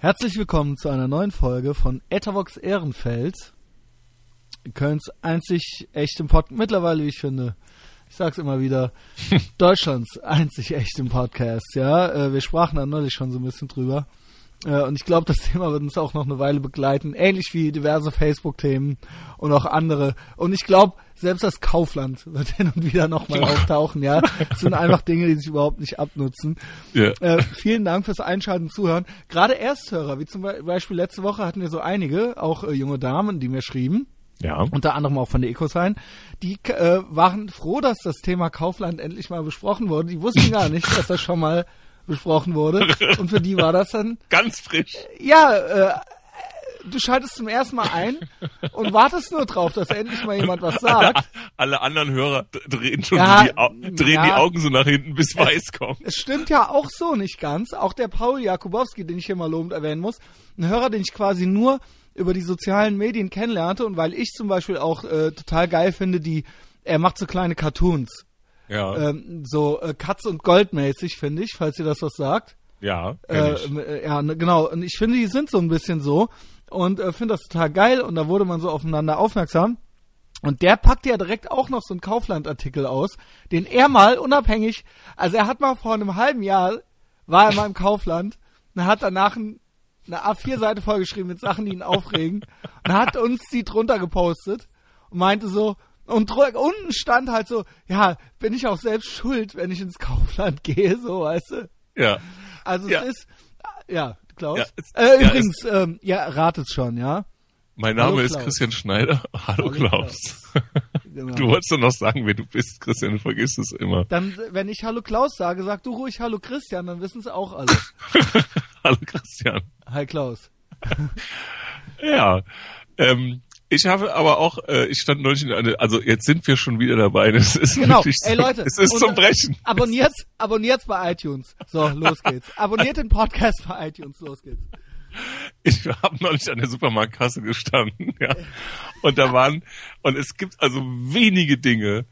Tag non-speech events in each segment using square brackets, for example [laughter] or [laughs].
Herzlich willkommen zu einer neuen Folge von Etavox Ehrenfeld. Kölns einzig echtem Podcast, mittlerweile, wie ich finde, ich sag's immer wieder, [laughs] Deutschlands einzig echtem Podcast, ja. Äh, wir sprachen da neulich schon so ein bisschen drüber. Äh, und ich glaube, das [laughs] Thema wird uns auch noch eine Weile begleiten, ähnlich wie diverse Facebook-Themen und auch andere. Und ich glaube, selbst das Kaufland [laughs] wird hin und wieder nochmal auftauchen, ja. Das sind einfach Dinge, die sich überhaupt nicht abnutzen. Ja. Äh, vielen Dank fürs Einschalten und Zuhören. Gerade Ersthörer, wie zum Beispiel letzte Woche hatten wir so einige, auch äh, junge Damen, die mir schrieben, Ja. unter anderem auch von der EcoSign, die äh, waren froh, dass das Thema Kaufland endlich mal besprochen wurde. Die wussten gar nicht, dass das schon mal besprochen wurde. [laughs] Und für die war das dann Ganz frisch. ja, äh, du schaltest zum ersten Mal ein und wartest nur drauf, dass endlich mal jemand was sagt. [laughs] Alle anderen Hörer drehen schon Ja, die, Au drehen ja. die Augen so nach hinten, bis weiß kommt. Es stimmt ja auch so nicht ganz. Auch der Paul Jakubowski, den ich hier mal lobend erwähnen muss, ein Hörer, den ich quasi nur über die sozialen Medien kennenlernte und weil ich zum Beispiel auch äh, total geil finde, die er macht so kleine Cartoons, Ja, ähm, so äh, Katz und Gold mäßig finde ich, falls ihr das was sagt. ja, ich. Äh, ja, ne, genau. Und ich finde, die sind so ein bisschen so und äh, finde das total geil und da wurde man so aufeinander aufmerksam. Und der packt ja direkt auch noch so einen Kaufland-Artikel aus, den er mal unabhängig, also er hat mal vor einem halben Jahr, war er mal im Kaufland und hat danach ein, eine A4-Seite vollgeschrieben mit Sachen, die ihn aufregen [laughs] und hat uns die drunter gepostet und meinte so, und unten stand halt so, ja, bin ich auch selbst schuld, wenn ich ins Kaufland gehe, so, weißt du? ja. Also Ja. es ist, ja, Klaus. Ja, es- äh, ja, übrigens, ähm, ja, rat es schon, ja. Mein Name Hallo ist Klaus. Christian Schneider. Hallo, Hallo Klaus. Genau. [laughs] Du wolltest doch noch sagen, wer du bist, Christian, du vergisst es immer. Dann, wenn ich Hallo Klaus sage, sag du ruhig Hallo Christian, dann wissen es auch alle. [laughs] Hallo, Christian. Hi Klaus. [laughs] Ja, ähm, ich habe aber auch, äh, ich stand neulich in einer, also jetzt sind wir schon wieder dabei. [laughs] Es ist Genau. wirklich Ey Leute. es ist zum äh, Brechen. Abonniert, abonniert bei iTunes. So, los geht's. Abonniert den Podcast bei iTunes, los geht's. Ich habe neulich an der Supermarktkasse gestanden, [laughs] ja. Und da waren, und es gibt also wenige Dinge,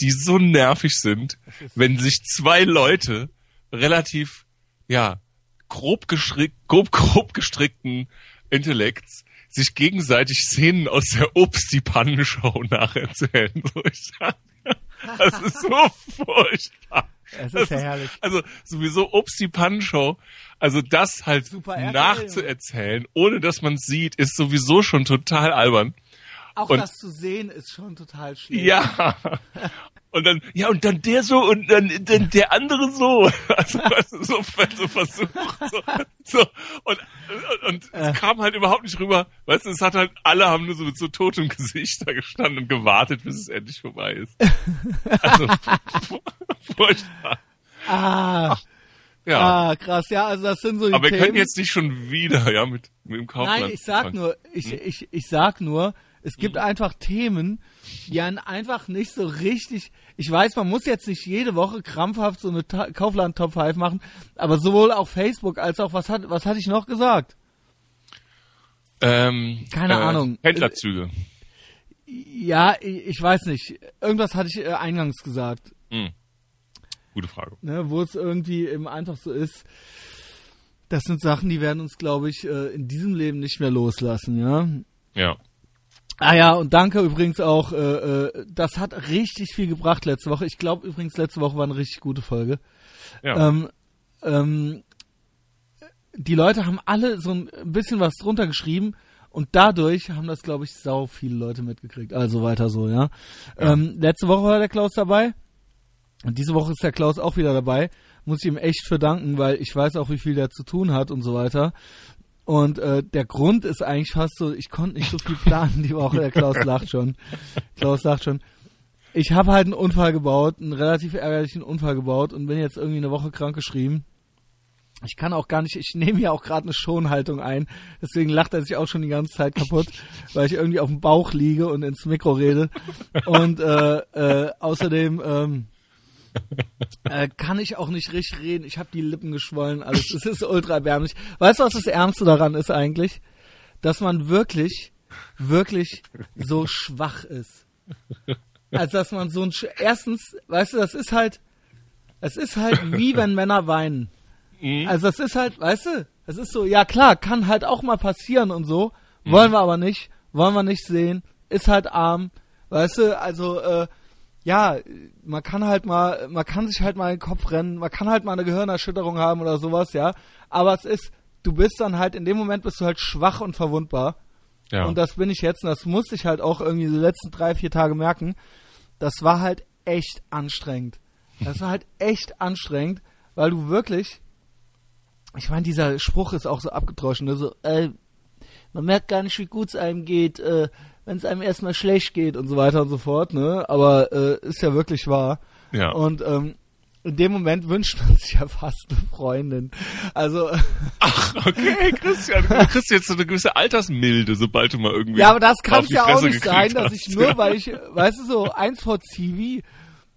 die so nervig sind, wenn sich zwei Leute relativ, ja, grob, gestrickt, grob, grob gestrickten Intellekts sich gegenseitig Szenen aus der Obst-die-Pannen-Show nacherzählen. So, ich sag, [laughs] das ist so furchtbar. Es Das ist ja herrlich. Also sowieso Obst die Pannenshow, also das halt nachzuerzählen, ohne dass man es sieht, ist sowieso schon total albern. Auch und- das zu sehen ist schon total schlimm. Ja. [laughs] Und dann, ja, und dann der so und dann, dann der andere so. [laughs] Also, so, so versucht. So, so. Und, und, und Äh. es kam halt überhaupt nicht rüber. Weißt du, es hat halt, alle haben nur so mit so totem Gesicht da gestanden und gewartet, bis es endlich vorbei ist. Also, [laughs] furchtbar. Ah, Ja. ah, krass. Ja, also das sind so die Aber wir Themen. können jetzt nicht schon wieder, ja, mit, mit dem Kaufland. Nein, ich sag nur, ich, ich, ich sag nur, es Mhm. gibt einfach Themen, die einen einfach nicht so richtig. Ich weiß, man muss jetzt nicht jede Woche krampfhaft so eine Ta- Kaufland Top 5 machen, aber sowohl auf Facebook als auch was hat was hatte ich noch gesagt? Ähm, Keine Ahnung. Händlerzüge. Ja, ich, weiß nicht. Irgendwas hatte ich äh, eingangs gesagt, Hm. Gute Frage. ne, wo es irgendwie eben einfach so ist. Das sind Sachen, die werden uns, glaube ich, äh, in diesem Leben nicht mehr loslassen, ja. Ja. Ah ja, und danke übrigens auch, äh, äh, das hat richtig viel gebracht letzte Woche. Ich glaube übrigens, letzte Woche war eine richtig gute Folge. Ja. Ähm, ähm, die Leute haben alle so ein bisschen was drunter geschrieben und dadurch haben das, glaube ich, sau viele Leute mitgekriegt. Also weiter so, ja. Ähm, letzte Woche war der Klaus dabei und diese Woche ist der Klaus auch wieder dabei. Muss ich ihm echt für danken, weil ich weiß auch, wie viel der zu tun hat und so weiter. Und äh, der Grund ist eigentlich fast so, ich konnte nicht so viel planen die Woche. Der Klaus [laughs] lacht schon. Klaus lacht schon. Ich habe halt einen Unfall gebaut, einen relativ ärgerlichen Unfall gebaut und bin jetzt irgendwie eine Woche krank geschrieben. Ich kann auch gar nicht, ich nehme ja auch gerade eine Schonhaltung ein, deswegen lacht er sich auch schon die ganze Zeit kaputt, weil ich irgendwie auf dem Bauch liege und ins Mikro rede. Und äh, äh, außerdem ähm, äh, kann ich auch nicht richtig reden. Ich habe die Lippen geschwollen, alles. Es ist ultra erbärmlich. Weißt du, was das Ernste daran ist eigentlich? Dass man wirklich, wirklich so schwach ist. Also dass man so ein Sch erstens, weißt du, das ist halt, es ist halt wie wenn Männer weinen. Mhm. Also das ist halt, weißt du, Es ist so, ja klar, kann halt auch mal passieren und so. Wollen wir aber nicht, wollen wir nicht sehen. Ist halt arm. Weißt du, also, äh, ja, man kann halt mal, man kann sich halt mal in den Kopf rennen, man kann halt mal eine Gehirnerschütterung haben oder sowas, ja. Aber es ist, du bist dann halt, in dem Moment bist du halt schwach und verwundbar. Ja. Und das bin ich jetzt und das musste ich halt auch irgendwie die letzten drei, vier Tage merken. Das war halt echt anstrengend. Das war halt echt anstrengend, weil du wirklich, ich meine, dieser Spruch ist auch so abgedroschen, ne? so, äh, man merkt gar nicht, wie gut es einem geht, äh, wenn es einem erstmal schlecht geht und so weiter und so fort, ne? Aber äh, ist ja wirklich wahr. ja. Und ähm, in dem Moment wünscht man sich ja fast eine Freundin. Also [laughs] Ach, okay, Christian. Du kriegst jetzt so eine gewisse Altersmilde, sobald du mal irgendwie. Ja, aber das kann es ja auch nicht sein, dass ich nur, Ja. [laughs] weil ich, weißt du, so eins vor Zivi,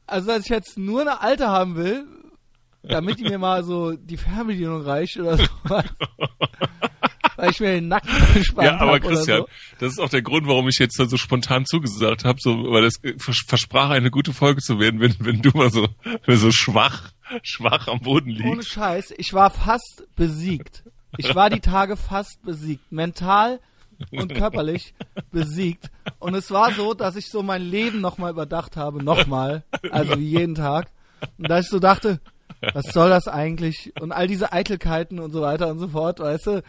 also dass ich jetzt nur eine alte haben will, damit die mir mal so die Fernbedienung reicht oder so. [laughs] weil ich mir den Nacken gespannt [laughs] Ja, aber Christian, so. das ist auch der Grund, warum ich jetzt da so spontan zugesagt habe, so, weil es vers versprach, eine gute Folge zu werden, wenn, wenn du mal so, wenn so schwach, schwach am Boden Ohne liegst. Scheiß, ich war fast besiegt. Ich war die Tage fast besiegt. Mental und körperlich besiegt. Und es war so, dass ich so mein Leben nochmal überdacht habe. Nochmal. Also wie jeden Tag. Und dass ich so dachte, was soll das eigentlich? Und all diese Eitelkeiten und so weiter und so fort, weißt du?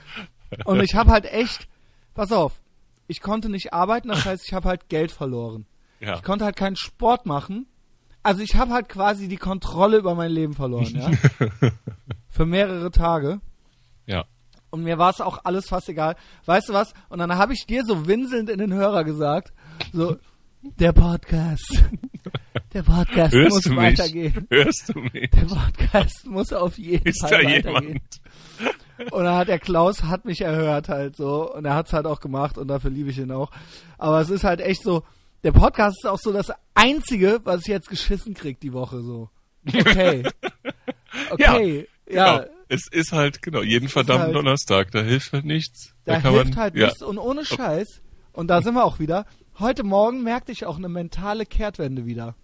Und ich habe halt echt, pass auf, ich konnte nicht arbeiten, das heißt, ich habe halt Geld verloren. Ja. Ich konnte halt keinen Sport machen. Also ich habe halt quasi die Kontrolle über mein Leben verloren, ja. [laughs] Für mehrere Tage. ja. Und mir war es auch alles fast egal. Weißt du was? Und dann habe ich dir so winselnd in den Hörer gesagt, so, der Podcast, der Podcast Hörst muss du mich? weitergehen. Hörst du mich? Der Podcast muss auf jeden Ist Fall da weitergehen. jemand? Und dann hat der Klaus hat mich erhört halt so und er hat's halt auch gemacht und dafür liebe ich ihn auch. Aber es ist halt echt so, der Podcast ist auch so das einzige, was ich jetzt geschissen krieg die Woche so. Okay. [laughs] Okay. Ja. Genau. Es ist halt, genau, jeden verdammten halt- Donnerstag, da hilft halt nichts. Da kann hilft man, halt ja. nichts und ohne Scheiß. Und da sind wir auch wieder. Heute Morgen merkte ich auch eine mentale Kehrtwende wieder.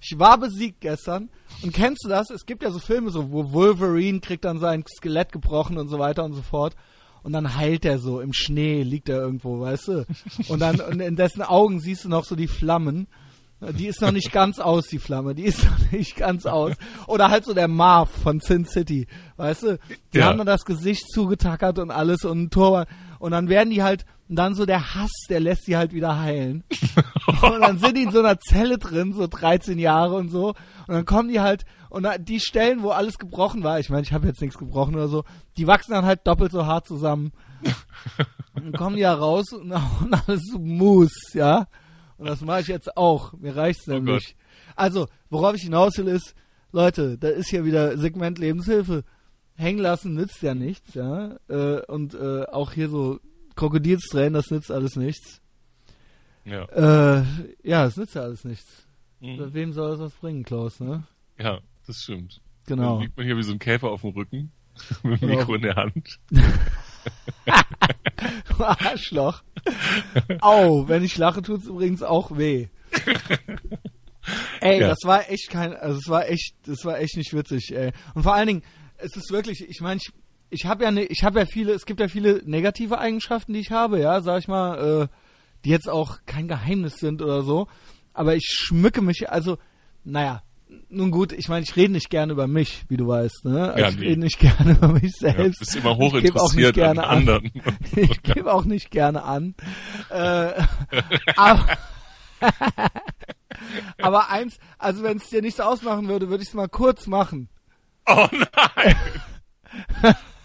Ich war besiegt gestern. Und kennst du das? Es gibt ja so Filme, so, wo Wolverine kriegt dann sein Skelett gebrochen und so weiter und so fort. Und dann heilt er so im Schnee, liegt er irgendwo, weißt du? Und dann und in dessen Augen siehst du noch so die Flammen. Die ist noch nicht ganz aus, die Flamme. Die ist noch nicht ganz aus. Oder halt so der Marv von Sin City. Weißt du? Die Ja. haben dann das Gesicht zugetackert und alles und ein Tor. Und dann werden die halt, und dann so der Hass, der lässt die halt wieder heilen. [laughs] und dann sind die in so einer Zelle drin, so 13 Jahre und so. Und dann kommen die halt, und die Stellen, wo alles gebrochen war, ich meine, ich habe jetzt nichts gebrochen oder so, die wachsen dann halt doppelt so hart zusammen. Und [laughs] dann kommen die ja raus und, und alles so Mus, ja. Und das mache ich jetzt auch. Mir reicht's nämlich. also, worauf ich hinaus will, ist, Leute, da ist hier wieder Segment Lebenshilfe. Hängen lassen nützt ja nichts, ja. Äh, und äh, auch hier so Krokodilstränen, das nützt alles nichts. Ja. Äh, ja, es nützt ja alles nichts. Mhm. Wem soll das was bringen, Klaus, ne? ja, das stimmt. Genau. Dann liegt man hier wie so ein Käfer auf dem Rücken, [laughs] mit dem Genau. Mikro in der Hand. [laughs] Arschloch. Au, wenn ich lache, tut's übrigens auch weh. Ey, Ja. das war echt kein, also es war echt, das war echt nicht witzig, ey. Und vor allen Dingen, es ist wirklich, ich meine, ich, ich habe ja, ne, ich habe ja viele, es gibt ja viele negative Eigenschaften, die ich habe, ja, sag ich mal, äh, die jetzt auch kein Geheimnis sind oder so. Aber ich schmücke mich, also, naja, nun gut, ich meine, ich rede nicht gerne über mich, wie du weißt, ne? Also Ja, ich nee. rede nicht [laughs] gerne über mich Ja, selbst. bist immer Ich gebe auch nicht hochinteressiert an. anderen. [laughs] Ich gebe auch nicht gerne an. Äh, [laughs] aber, aber eins, also wenn es dir nichts ausmachen würde, würde ich es mal kurz machen. Oh nein!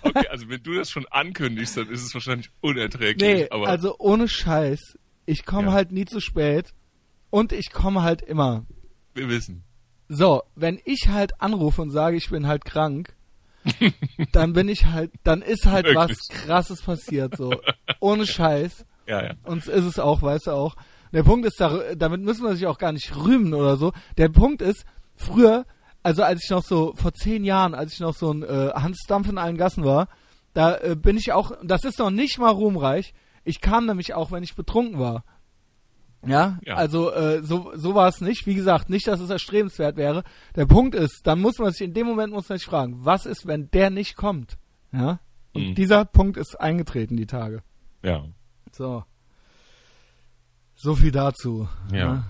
Okay, also wenn du das schon ankündigst, dann ist es wahrscheinlich unerträglich. Nee, also ohne Scheiß. Ich komme Ja. halt nie zu spät. Und ich komme halt immer. wir wissen. So, wenn ich halt anrufe und sage, ich bin halt krank, [laughs] dann bin ich halt, dann ist halt Wirklich? was krasses passiert, so. Ohne [laughs] Scheiß. Ja, ja. Und ist es auch, weißt du auch. Der Punkt ist, da- damit müssen wir sich auch gar nicht rühmen oder so. Der Punkt ist, früher, also als ich noch so, vor zehn Jahren, als ich noch so ein äh, Hans Dampf in allen Gassen war, da äh, bin ich auch, das ist noch nicht mal ruhmreich, ich kam nämlich auch, wenn ich betrunken war. Ja, Ja. also äh, so, so war es nicht. Wie gesagt, nicht, dass es erstrebenswert wäre. Der Punkt ist, dann muss man sich in dem Moment muss man sich fragen, was ist, wenn der nicht kommt? Ja. Und Mhm. dieser Punkt ist eingetreten, die Tage. Ja. So. So viel dazu. Ja. Ja.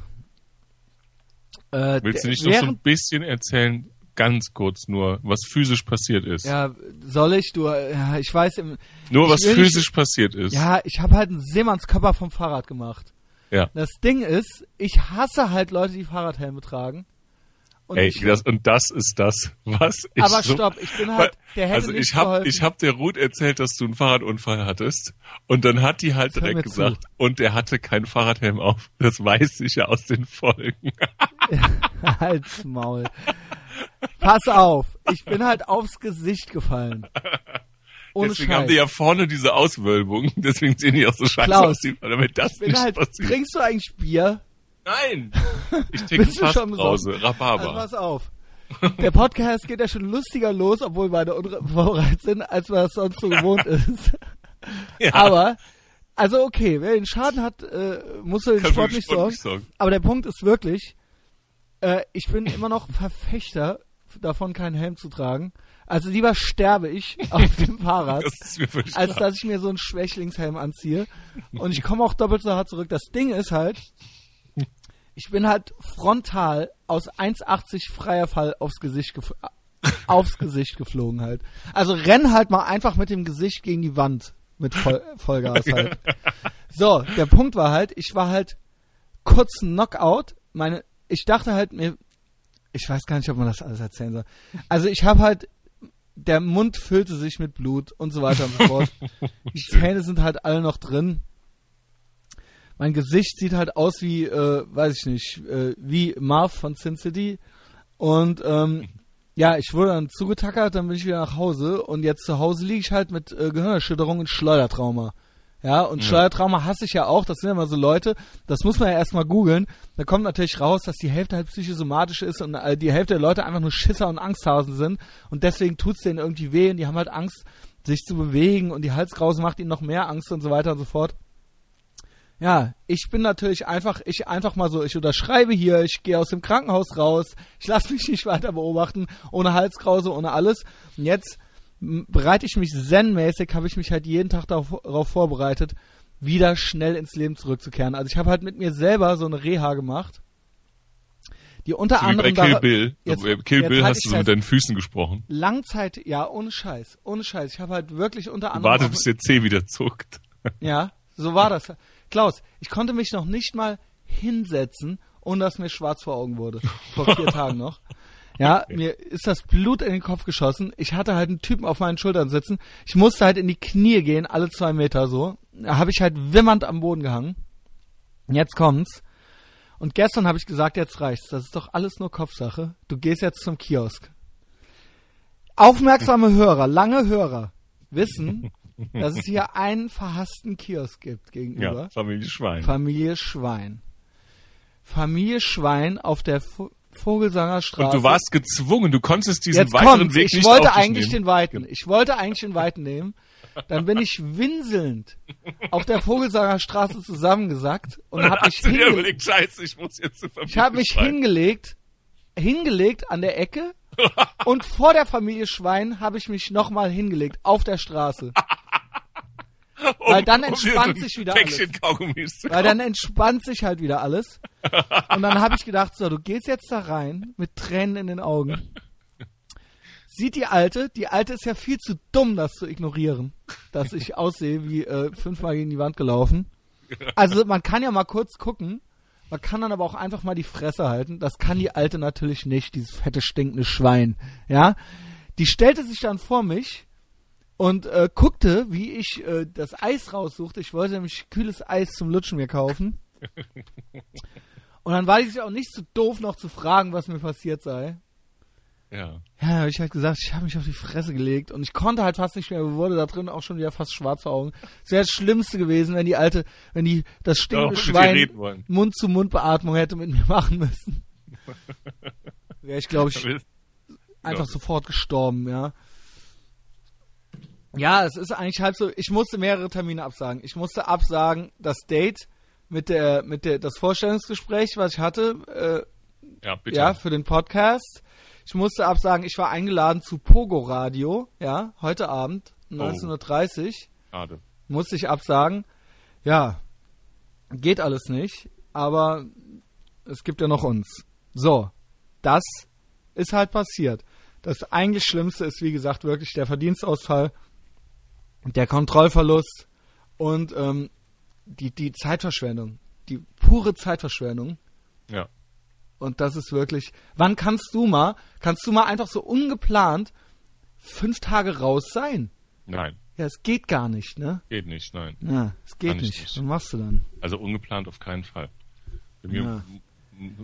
Äh, Willst du nicht noch so ein bisschen erzählen, ganz kurz nur, was physisch passiert ist? Ja, soll ich? Du, äh, ja, ich weiß, im, nur was will nicht- physisch passiert ist. ja, ich habe halt einen Seemannskörper vom Fahrrad gemacht. Ja. Das Ding ist, ich hasse halt Leute, die Fahrradhelme tragen. Und Ey, das, und das ist das, was ich aber so, stopp, ich bin halt, der hätte Also ich habe ich hab der Ruth erzählt, dass du einen Fahrradunfall hattest und dann hat die halt mir direkt zu. gesagt und er hatte keinen Fahrradhelm auf. Das weiß ich ja aus den Folgen. [laughs] Halt's Maul. Pass auf, ich bin halt aufs Gesicht gefallen. Ohne Deswegen Scheiß. haben die ja vorne diese Auswölbung, deswegen sehen die auch so scheiße aus, damit das bin nicht halt, passiert. trinkst du eigentlich Bier? Nein! Ich [laughs] Bist du schon Fassbrause, Also Rhabarber. pass auf. Der Podcast geht ja schon lustiger los, obwohl beide unvorbereitet sind, als man das sonst so gewohnt [laughs] ist. Ja. Aber, also okay, wer den Schaden hat, äh, muss für den Kann Sport nicht sorgen. sorgen. Aber der Punkt ist wirklich, äh, ich bin immer noch Verfechter davon, keinen Helm zu tragen. Also lieber sterbe ich [laughs] auf dem Fahrrad, als dass ich mir so einen Schwächlingshelm anziehe. Und ich komme auch doppelt so hart zurück. Das Ding ist halt, ich bin halt frontal aus 1,80 freier Fall aufs Gesicht, [laughs] aufs Gesicht geflogen halt. Also renn halt mal einfach mit dem Gesicht gegen die Wand mit Voll [laughs] Vollgas halt. So, der Punkt war halt, ich war halt kurz ein Knockout. Meine, ich dachte halt mir, ich weiß gar nicht, ob man das alles erzählen soll. Also ich habe halt, der Mund füllte sich mit Blut und so weiter und so fort. [laughs] Die Zähne sind halt alle noch drin. Mein Gesicht sieht halt aus wie, äh, weiß ich nicht, äh, wie Marv von Sin City. Und ähm, ja, ich wurde dann zugetackert, dann bin ich wieder nach Hause und jetzt zu Hause liege ich halt mit äh, Gehirnerschütterung und Schleudertrauma. Ja, und Schleudertrauma hasse ich ja auch, das sind ja immer so Leute, das muss man ja erstmal googeln. Da kommt natürlich raus, dass die Hälfte halt psychosomatisch ist und äh, die Hälfte der Leute einfach nur Schisser und Angsthasen sind und deswegen tut's denen irgendwie weh und die haben halt Angst, sich zu bewegen und die Halskrause macht ihnen noch mehr Angst und so weiter und so fort. Ja, ich bin natürlich einfach, ich einfach mal so, ich unterschreibe hier, ich gehe aus dem Krankenhaus raus, ich lasse mich nicht weiter beobachten, ohne Halskrause, ohne alles. Und jetzt bereite ich mich zen-mäßig, habe ich mich halt jeden Tag darauf, vorbereitet, wieder schnell ins Leben zurückzukehren. Also ich habe halt mit mir selber so eine Reha gemacht, die unter wie bei anderem Kill Bill. Jetzt- Bei Kill jetzt Bill halt hast du so mit fest. deinen Füßen gesprochen. Langzeit, ja, ohne Scheiß, ohne Scheiß. Ich habe halt wirklich unter anderem Warte, bis der C wieder zuckt. ja, so war [laughs] das. Klaus, ich konnte mich noch nicht mal hinsetzen, ohne dass mir schwarz vor Augen wurde. Vor vier [laughs] Tagen noch. Ja, mir ist das Blut in den Kopf geschossen. Ich hatte halt einen Typen auf meinen Schultern sitzen. Ich musste halt in die Knie gehen, alle zwei Meter so. Da habe ich halt wimmernd am Boden gehangen. Jetzt kommt's. Und gestern habe ich gesagt, jetzt reicht's. Das ist doch alles nur Kopfsache. Du gehst jetzt zum Kiosk. Aufmerksame Hörer, lange Hörer, wissen, [laughs] [laughs] dass es hier einen verhassten Kiosk gibt gegenüber. Ja, Familie Schwein. Familie Schwein. Familie Schwein auf der Vo Vogelsanger Straße. Und du warst gezwungen, du konntest diesen Jetzt weiteren kommt's. Weg Ich nicht wollte eigentlich den Weiten. Ich wollte eigentlich den Weiten nehmen. Dann bin ich winselnd auf der Vogelsanger Straße zusammengesackt und Und habe mich, hast du dir hinge überlegt, scheiße, ich muss jetzt zur Familie ich hab mich Schwein. hingelegt, hingelegt an der Ecke und vor der Familie Schwein habe ich mich nochmal hingelegt auf der Straße. [laughs] [laughs] um, weil dann um entspannt ein sich wieder Päckchen Kaugummis zu Weil dann entspannt sich halt wieder alles. [laughs] Und dann habe ich gedacht, so, du gehst jetzt da rein mit Tränen in den Augen. Sieht die Alte, die Alte ist ja viel zu dumm, das zu ignorieren, dass ich aussehe wie äh, fünfmal gegen die Wand gelaufen. Also man kann ja mal kurz gucken, man kann dann aber auch einfach mal die Fresse halten. Das kann die Alte natürlich nicht, dieses fette, stinkende Schwein. Ja, die stellte sich dann vor mich und äh, guckte, wie ich äh, das Eis raussuchte. Ich wollte nämlich kühles Eis zum Lutschen mir kaufen. [laughs] Und dann war ich auch nicht so doof, noch zu fragen, was mir passiert sei. Ja. Ja, habe ich halt gesagt, ich habe mich auf die Fresse gelegt und ich konnte halt fast nicht mehr, wurde da drin auch schon wieder fast schwarz vor Augen. Es wäre das Schlimmste gewesen, wenn die alte, wenn die das Doch, stinkende dir Schwein. Mund-zu-Mund-Beatmung hätte mit mir machen müssen. [laughs] Wäre ich, glaube ich, einfach sofort gestorben, ja. Ja, es ist eigentlich halb so, ich musste mehrere Termine absagen. Ich musste absagen, das Date mit der, mit der, das Vorstellungsgespräch, was ich hatte, äh, Ja, bitte. ja, für den Podcast. Ich musste absagen, ich war eingeladen zu Pogo Radio, ja, heute Abend, 19.30 Uhr. Schade. Musste ich absagen. Ja, geht alles nicht, aber es gibt ja noch uns. So, das ist halt passiert. Das eigentlich Schlimmste ist, wie gesagt, wirklich der Verdienstausfall, der Kontrollverlust und ähm, die, die Zeitverschwendung. Die pure Zeitverschwendung. Ja. Und das ist wirklich. Wann kannst du mal, kannst du mal einfach so ungeplant fünf Tage raus sein? Nein, Ja, es geht gar nicht, ne? geht nicht, nein. Ja, es geht nicht. nicht. Was machst du dann? Also ungeplant auf keinen Fall. Bei mir Ja.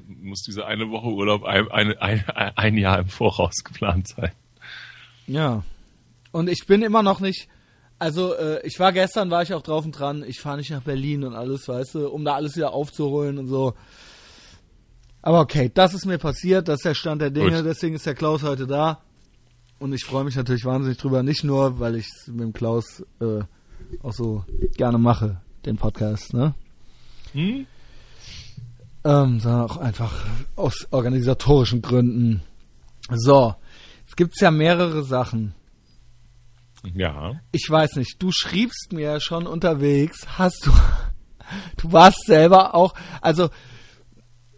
muss diese eine Woche Urlaub ein, ein, ein, ein Jahr im Voraus geplant sein. Ja. Und ich bin immer noch nicht. Also, äh, ich war gestern, war ich auch drauf und dran, ich fahre nicht nach Berlin und alles, weißt du, um da alles wieder aufzuholen und so. Aber okay, das ist mir passiert, das ist der Stand der Dinge, Gut. deswegen ist der Klaus heute da. Und ich freue mich natürlich wahnsinnig drüber, nicht nur, weil ich es mit dem Klaus äh, auch so gerne mache, den Podcast, ne? Hm? Ähm, sondern auch einfach aus organisatorischen Gründen. So, es gibt ja mehrere Sachen. Ja. Ich weiß nicht, du schriebst mir ja schon unterwegs, hast du, [laughs] du warst selber auch, also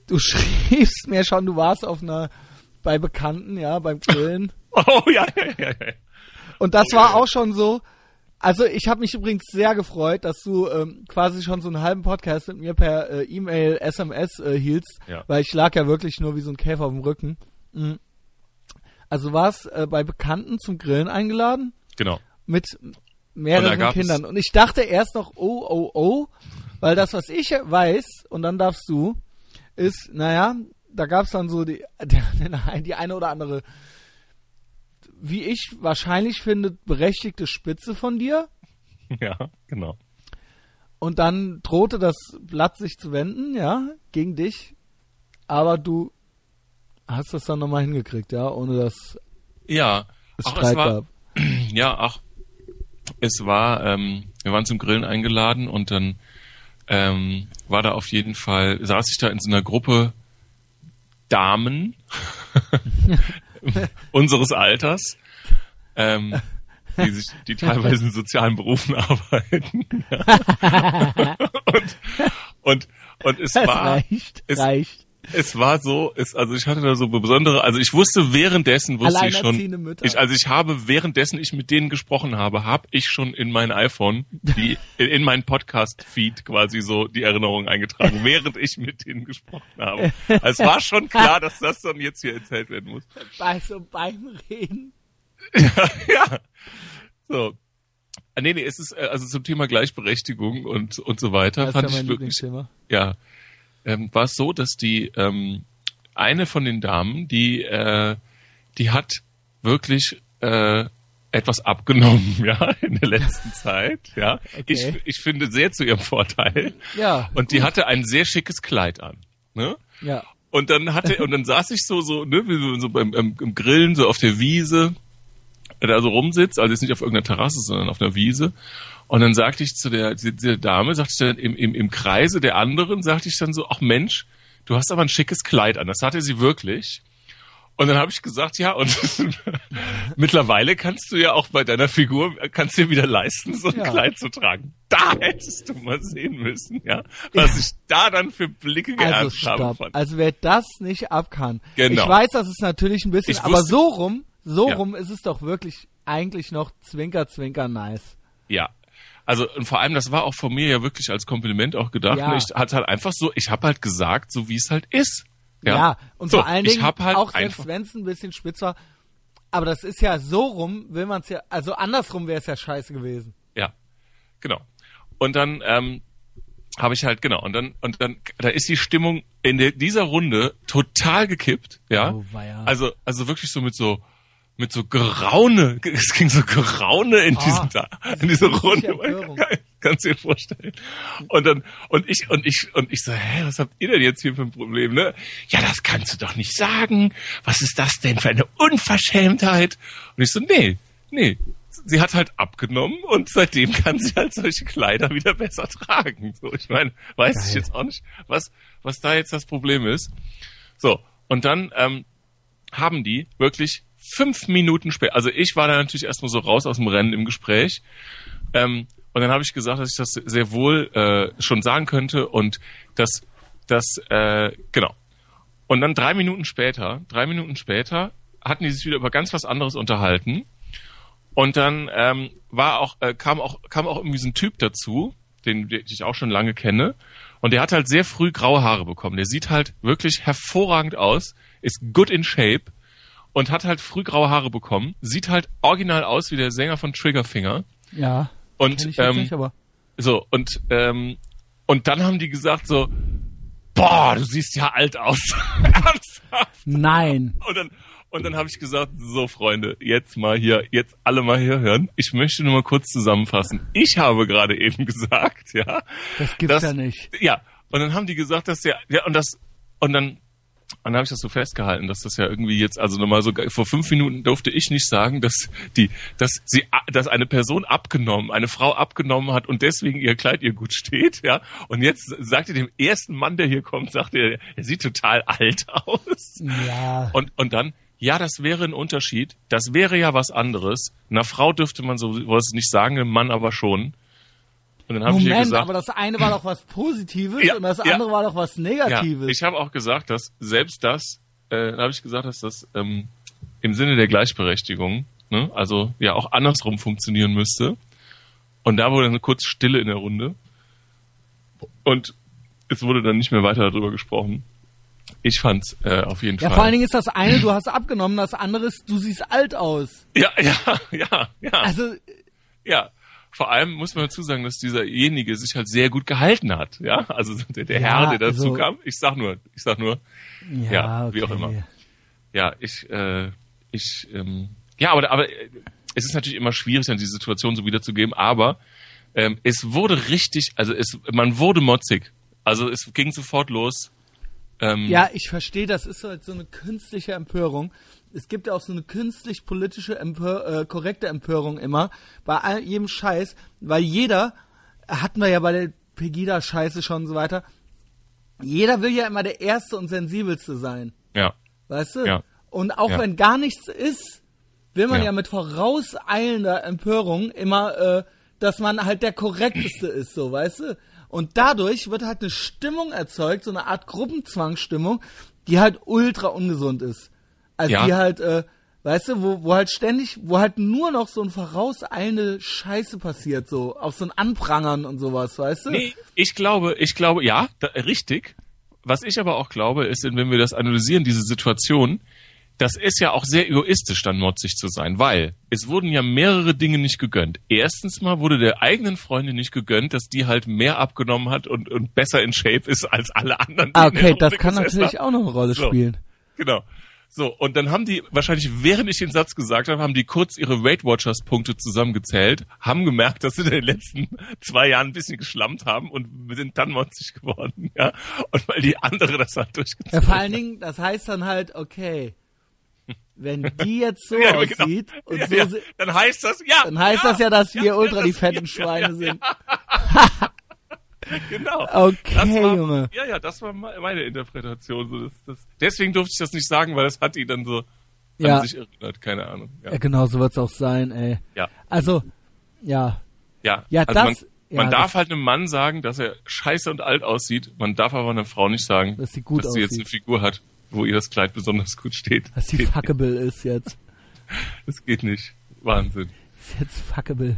du [laughs] schriebst mir schon, du warst auf einer, bei Bekannten, ja, beim Grillen. [laughs] Oh ja, ja, ja, ja. Und das war auch schon so, also ich habe mich übrigens sehr gefreut, dass du ähm, quasi schon so einen halben Podcast mit mir per äh, E-Mail, SMS äh, hieltst, Ja. weil ich lag ja wirklich nur wie so ein Käfer auf dem Rücken. Mhm. Also warst äh, bei Bekannten zum Grillen eingeladen? Genau. mit Und mehreren es- Kindern. Und ich dachte erst noch, oh, oh, oh, weil das, was ich weiß, und dann darfst du, ist, naja, da gab es dann so die, [laughs] die, eine oder andere, wie ich wahrscheinlich finde, berechtigte Spitze von dir. [laughs] Ja, genau. Und dann drohte das Blatt sich zu wenden, ja, gegen dich. Aber du hast das dann nochmal hingekriegt, ja, ohne dass Ja. es Streit es war, gab. Ja, ach, es war, ähm, wir waren zum Grillen eingeladen und dann ähm, war da auf jeden Fall, saß ich da in so einer Gruppe Damen [laughs] unseres Alters, ähm, die sich, die teilweise in sozialen Berufen [laughs] arbeiten. [laughs] und, und, und es Es war, reicht, es- reicht. Es war so, es, also ich hatte da so besondere, also ich wusste währenddessen, wusste ich schon, ich, also ich habe währenddessen ich mit denen gesprochen habe, habe ich schon in mein iPhone, die, [laughs] in, in meinen Podcast-Feed quasi so die Erinnerung eingetragen, während ich mit denen gesprochen habe. Also es war schon klar, dass das dann jetzt hier erzählt werden muss. Bei so beim Reden. [laughs] ja. So. Ah, Nee, nee, es ist äh, also zum Thema Gleichberechtigung und und so weiter Das ist fand ja mein ich wirklich ja, ähm, war es so, dass die ähm, eine von den Damen, die äh, die hat wirklich äh, etwas abgenommen, [laughs] ja, in der letzten Zeit, ja. Ich, Okay. ich finde sehr zu ihrem Vorteil. Ja. Und die hatte ein sehr schickes Kleid an, ne? Ja. Und dann hatte und dann saß ich so so ne, wie so, beim im, im Grillen so auf der Wiese da so rumsitzt, also jetzt nicht auf irgendeiner Terrasse, sondern auf einer Wiese. Und dann sagte ich zu der, der, Dame, sagte ich dann im, im, im Kreise der anderen, sagte ich dann so, ach Mensch, du hast aber ein schickes Kleid an. Das hatte sie wirklich. Und dann habe ich gesagt, ja, und [laughs] mittlerweile kannst du ja auch bei deiner Figur, kannst dir wieder leisten, so ein Ja. Kleid zu tragen. Da hättest du mal sehen müssen, ja, was ich da dann für Blicke Also geerntet habe. Von. Also wer das nicht abkann. Genau. Ich weiß, das ist natürlich ein bisschen, Ich aber wusste- so rum, so Ja. rum ist es doch wirklich eigentlich noch zwinker, zwinker nice. Ja. Also und vor allem, das war auch von mir ja wirklich als Kompliment auch gedacht. Ja. Ich hatte halt einfach so, ich habe halt gesagt, so wie es halt ist. Ja, Ja, und So, vor allen ich Dingen, hab halt auch selbst wenn es ein bisschen spitz war, aber das ist ja so rum, will man es ja, also andersrum wäre es ja scheiße gewesen. Ja, genau. Und dann ähm, habe ich halt genau und dann und dann da ist die Stimmung in der, dieser Runde total gekippt. Ja, Oh, weia. also also wirklich so mit so mit so Geraune, es ging so Geraune in Ah, diesen in diese Runde. Kannst du dir vorstellen. Und dann, und ich, und ich, und ich so, hä, was habt ihr denn jetzt hier für ein Problem, ne? Ja, das kannst du doch nicht sagen. Was ist das denn für eine Unverschämtheit? Und ich so, nee, nee. Sie hat halt abgenommen und seitdem kann sie halt solche Kleider wieder besser tragen. So, ich meine, weiß ich Geil. jetzt auch nicht, was, was da jetzt das Problem ist. So, und dann, ähm, haben die wirklich fünf Minuten später, also ich war da natürlich erstmal so raus aus dem Rennen im Gespräch. Ähm, und dann habe ich gesagt, dass ich das sehr wohl äh, schon sagen könnte und dass das, äh, genau. Und dann drei Minuten später, drei Minuten später, hatten die sich wieder über ganz was anderes unterhalten. Und dann ähm, war auch, äh, kam auch, kam auch irgendwie so ein Typ dazu, den, den ich auch schon lange kenne. Und der hat halt sehr früh graue Haare bekommen. Der sieht halt wirklich hervorragend aus, ist good in shape und hat halt früh graue Haare bekommen. Sieht halt original aus wie der Sänger von Triggerfinger. Ja. Und ähm, nicht, aber so und ähm, und dann haben die gesagt so, boah, du siehst ja alt aus. [laughs] Ernsthaft. nein. Und dann, und dann habe ich gesagt, so Freunde, jetzt mal hier, jetzt alle mal hier hören. Ich möchte nur mal kurz zusammenfassen. Ich habe gerade eben [laughs] gesagt, ja. Das gibt's dass- ja nicht. Ja. Und dann haben die gesagt, dass der, ja, und das, und dann, und dann habe ich das so festgehalten, dass das ja irgendwie jetzt, also nochmal so, vor fünf Minuten durfte ich nicht sagen, dass die, dass sie, dass eine Person abgenommen, eine Frau abgenommen hat und deswegen ihr Kleid ihr gut steht, ja. Und jetzt sagt ihr dem ersten Mann, der hier kommt, sagt er, er sieht total alt [laughs] aus. Ja. Und, und dann, ja, das wäre ein Unterschied. Das wäre ja was anderes. Einer Frau dürfte man sowas nicht sagen, einem Mann aber schon. Und dann habe ich ihr Moment, gesagt, aber das eine war doch was Positives Ja, und das ja. andere war doch was ja, Negatives. ich habe auch gesagt, dass selbst das, äh, habe ich gesagt, dass das ähm, im Sinne der Gleichberechtigung, ne, also ja auch andersrum funktionieren müsste. Und da wurde eine kurze Stille in der Runde. Und es wurde dann nicht mehr weiter darüber gesprochen. Ich fand's äh, auf jeden ja, Fall. vor allen Dingen ist das eine, du hast abgenommen, das andere ist, du siehst alt aus. ja, [laughs] ja, ja, ja. Also, Ja, vor allem muss man dazu sagen, dass dieserjenige sich halt sehr gut gehalten hat. Ja, also der, der Ja, Herr, der dazu also- kam, ich sag nur, ich sag nur, ja, Ja, wie auch okay. immer. ja, ich, äh, ich, ähm, ja, aber, aber äh, es ist natürlich immer schwierig, dann die Situation so wiederzugeben, aber ähm, es wurde richtig, also es, man wurde motzig. Also es ging sofort los. Ähm, Ja, ich verstehe, das ist halt so eine künstliche Empörung. Es gibt ja auch so eine künstlich politische Empör äh, korrekte Empörung immer bei all, jedem Scheiß, weil jeder hatten wir ja bei der Pegida Scheiße schon und so weiter. Jeder will ja immer der erste und sensibelste sein, ja, weißt du? Ja. Und auch Ja. wenn gar nichts ist, will man ja, Ja. mit vorauseilender Empörung immer, äh, dass man halt der korrekteste ist, so, weißt du? Und dadurch wird halt eine Stimmung erzeugt, so eine Art Gruppenzwangsstimmung, die halt ultra ungesund ist. Also Ja. die halt, äh, weißt du, wo, wo halt ständig, wo halt nur noch so ein vorauseilende Scheiße passiert, so, auf so ein Anprangern und sowas, weißt du? Nee, ich glaube, ich glaube, ja, da, richtig. Was ich aber auch glaube, ist, wenn wir das analysieren, diese Situation, das ist ja auch sehr egoistisch, dann motzig zu sein, weil es wurden ja mehrere Dinge nicht gegönnt. Erstens mal wurde der eigenen Freundin nicht gegönnt, dass die halt mehr abgenommen hat und, und besser in Shape ist als alle anderen. Ah, okay, das kann natürlich haben. auch noch eine Rolle So. spielen. Genau. So, und dann haben die, wahrscheinlich während ich den Satz gesagt habe, haben die kurz ihre Weight Watchers Punkte zusammengezählt, haben gemerkt, dass sie in den letzten zwei Jahren ein bisschen geschlammt haben und sind dann motzig geworden, ja. Und weil die andere das halt Ja, durchgezogen vor allen Dingen, das heißt dann halt, okay, wenn [laughs] die jetzt so Ja, genau. aussieht und ja, so, ja, dann heißt das, ja. dann heißt ja, das ja, dass wir ja, ultra die fetten ja, Schweine ja, sind. [laughs] [laughs] Genau. Okay, war, Junge. Ja, ja, das war me- meine Interpretation. So, das, das, deswegen durfte ich das nicht sagen, weil das hat die dann so Ja. an sich erinnert, keine Ahnung. Ja, Ja, genau, so wird's auch sein, ey. ja. Also, ja, ja. Ja, also das- man, ja, man darf das- halt einem Mann sagen, dass er scheiße und alt aussieht. Man darf aber einer Frau nicht sagen, Dass sie gut dass sie jetzt eine. Figur hat, wo ihr das Kleid besonders gut steht. dass geht, fuckable ist jetzt. [laughs] das geht nicht. Wahnsinn. Ist jetzt fuckable.